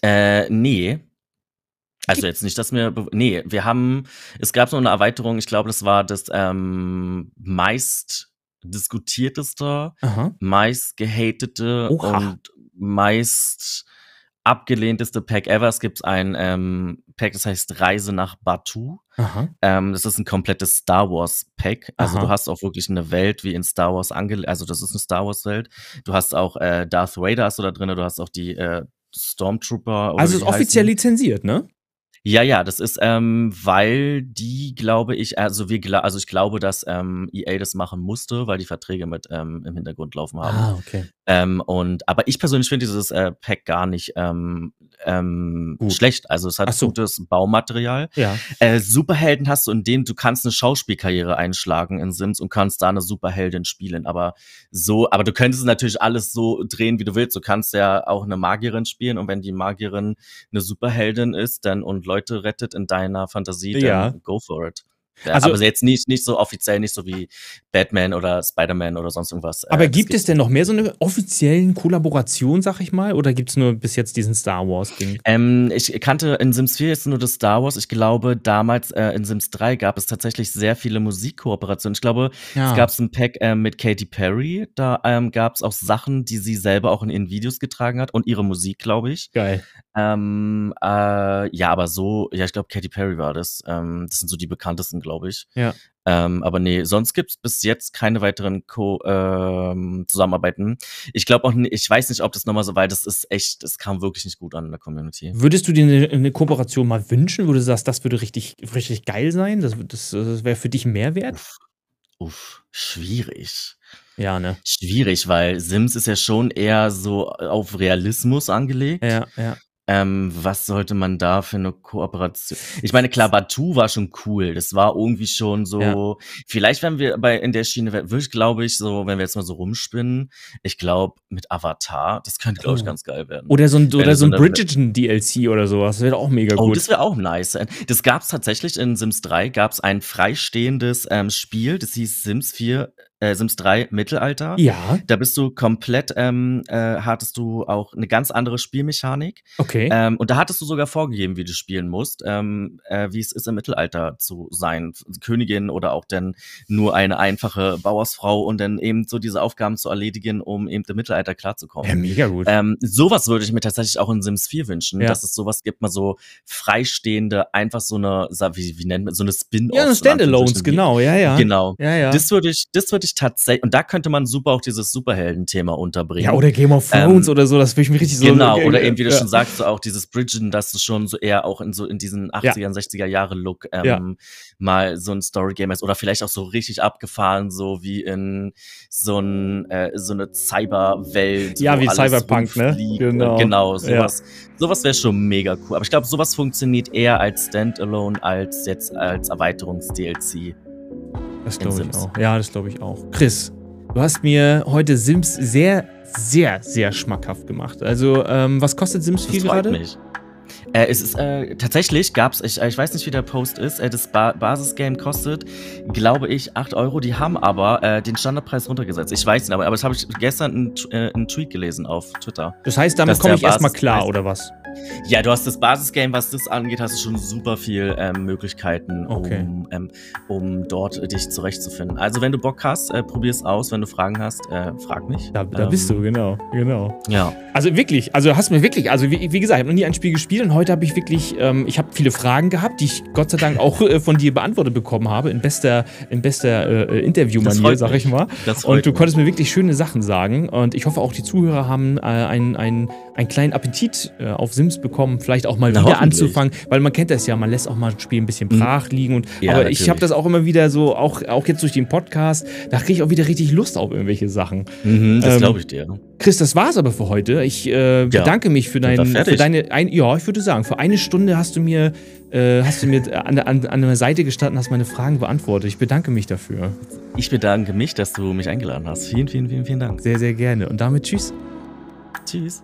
Äh, nee. Also jetzt nicht, dass wir, be- nee, wir haben, es gab so eine Erweiterung, ich glaube, das war das ähm, meist diskutierteste, Aha. meist gehatete Oha. und meist abgelehnteste Pack ever. Es gibt ein ähm, Pack, das heißt Reise nach Batu. Ähm, das ist ein komplettes Star Wars Pack. Also Aha. du hast auch wirklich eine Welt wie in Star Wars angelegt. Also das ist eine Star Wars Welt. Du hast auch äh, Darth Vader hast du da drin. Du hast auch die äh, Stormtrooper. Oder Also ist offiziell heißen. lizenziert, ne? Ja, ja, das ist, ähm, weil die, glaube ich, also wir, gla- also ich glaube, dass ähm, EA das machen musste, weil die Verträge mit ähm, im Hintergrund laufen haben. Ah, okay. Ähm, und aber ich persönlich finde dieses äh, Pack gar nicht ähm, ähm, Gut. schlecht. Also es hat so. gutes Baumaterial. Ja. Äh, Superhelden hast du, in denen du kannst eine Schauspielkarriere einschlagen in Sims und kannst da eine Superheldin spielen. Aber so, aber du könntest natürlich alles so drehen, wie du willst. Du kannst ja auch eine Magierin spielen und wenn die Magierin eine Superheldin ist, dann und Leute rettet in deiner Fantasie, dann Ja. go for it. Ja, Also- aber jetzt nicht, nicht so offiziell, nicht so wie Batman oder Spider-Man oder sonst irgendwas. Äh, Aber das gibt es denn noch mehr so eine offiziellen Kollaboration, sag ich mal? Oder gibt es nur bis jetzt diesen Star Wars-Ding? Ähm, ich kannte in Sims 4 jetzt nur das Star Wars. Ich glaube, damals äh, in Sims 3 gab es tatsächlich sehr viele Musikkooperationen. Ich glaube, Ja. es gab ein Pack äh, mit Katy Perry. Da ähm, gab es auch Sachen, die sie selber auch in ihren Videos getragen hat und ihre Musik, glaube ich. Geil. Ähm, äh, ja, aber so, ja, ich glaube, Katy Perry war das. Ähm, das sind so die bekanntesten, glaube ich. Ja. Ähm, aber nee, sonst gibt's bis jetzt keine weiteren Co ähm, Zusammenarbeiten. Ich glaube auch, nicht, ich weiß nicht, ob das nochmal so weit ist. Das ist echt, das kam wirklich nicht gut an in der Community. Würdest du dir eine, eine Kooperation mal wünschen, wo du sagst, das würde richtig, richtig geil sein? Das, das, das wäre für dich Mehrwert? Uff, schwierig. Ja, ne? Schwierig, weil Sims ist ja schon eher so auf Realismus angelegt. Ja, ja. Ähm, was sollte man da für eine Kooperation? Ich meine, klar, Batu war schon cool. Das war irgendwie schon so. Ja. Vielleicht, wenn wir bei in der Schiene, würde ich, glaube ich, so, wenn wir jetzt mal so rumspinnen, ich glaube, mit Avatar, das könnte, glaube ich, Oh. ganz geil werden. Oder so ein, Wenn oder so ein so eine- Bridgerton-DLC oder sowas. Das wäre auch mega Oh, gut. das wäre auch nice. Das gab es tatsächlich in Sims 3, gab es ein freistehendes ähm, Spiel, das hieß Sims 4, äh, Sims 3 Mittelalter. ja, Da bist du komplett, ähm, äh, hattest du auch eine ganz andere Spielmechanik. okay. Ähm, und da hattest du sogar vorgegeben, wie du spielen musst, ähm, äh, wie es ist im Mittelalter zu sein, Königin oder auch dann nur eine einfache Bauersfrau und dann eben so diese Aufgaben zu erledigen, um eben im Mittelalter klarzukommen. ja, mega gut. Ähm, sowas würde ich mir tatsächlich auch in Sims 4 wünschen, Ja. dass es sowas gibt, mal so freistehende, einfach so eine, wie, wie nennt man, so eine Spin-off. ja, Standalones, genau, ja, ja. Genau. Ja, ja. Das würde ich, das würde ich tatsächlich, und da könnte man super auch dieses Superhelden-Thema unterbringen. ja, oder Game of Thrones oder so, das würde ich mir richtig so. Genau, oder eben, wie du ja. schon sagst, so auch dieses Bridgen, dass du schon so eher auch in so in diesen 80er, 60er Jahre Look ähm, Ja. mal so ein Story-Game ist. Oder vielleicht auch so richtig abgefahren, so wie in so, ein, äh, so eine Cyberwelt. Ja, wie Cyberpunk, ne? Genau. Genau, Ja. sowas. Sowas wäre schon mega cool. Aber ich glaube, sowas funktioniert eher als Standalone als jetzt als Erweiterungs-DLC. Das glaube ich auch. Ja, das glaube ich auch. Chris, du hast mir heute Sims sehr, sehr, sehr schmackhaft gemacht. Also, ähm, was kostet Sims 4 Das freut gerade? mich. Äh, es ist äh, tatsächlich gab's, ich, ich weiß nicht, wie der Post ist. Äh, das ba Basisgame kostet, glaube ich, 8 Euro. Die haben aber äh, den Standardpreis runtergesetzt. Ich weiß nicht, aber, aber das habe ich gestern einen, äh, Tweet gelesen auf Twitter. Das heißt, damit komme ich erstmal klar, oder was? Ja, du hast das Basisgame, was das angeht, hast du schon super viel ähm, Möglichkeiten, Okay. um, ähm, um dort dich zurechtzufinden. Also wenn du Bock hast, äh, probier's aus. Wenn du Fragen hast, äh, frag mich. Da, da Ähm, bist du, genau, genau. Ja. Also wirklich, also hast mir wirklich, also wie, wie gesagt, ich habe noch nie ein Spiel gespielt und heute habe ich wirklich, ähm, ich habe viele Fragen gehabt, die ich Gott sei Dank auch äh, von dir beantwortet bekommen habe, in bester, in bester äh, Das Interviewmanier, sag ich mal. Und du mich. konntest mir wirklich schöne Sachen sagen. Und ich hoffe auch, die Zuhörer haben äh, einen, einen, einen kleinen Appetit äh, auf Sims bekommen, vielleicht auch mal Na, wieder anzufangen, weil man kennt das ja, man lässt auch mal ein Spiel ein bisschen brach liegen. Und, Ja, aber ich habe natürlich. das auch immer wieder so, auch, auch jetzt durch den Podcast, da kriege ich auch wieder richtig Lust auf irgendwelche Sachen. Mhm, das ähm, glaube ich dir. Chris, das war's aber für heute. Ich äh, bedanke mich für, dein, für deine, ein, ja, ich würde sagen, für eine Stunde hast du mir, äh, hast du mir an, der- an, an der Seite gestanden, hast meine Fragen beantwortet. Ich bedanke mich dafür. Ich bedanke mich, dass du mich eingeladen hast. Vielen, vielen, vielen, vielen Dank. Sehr, sehr gerne. Und damit tschüss. Tschüss.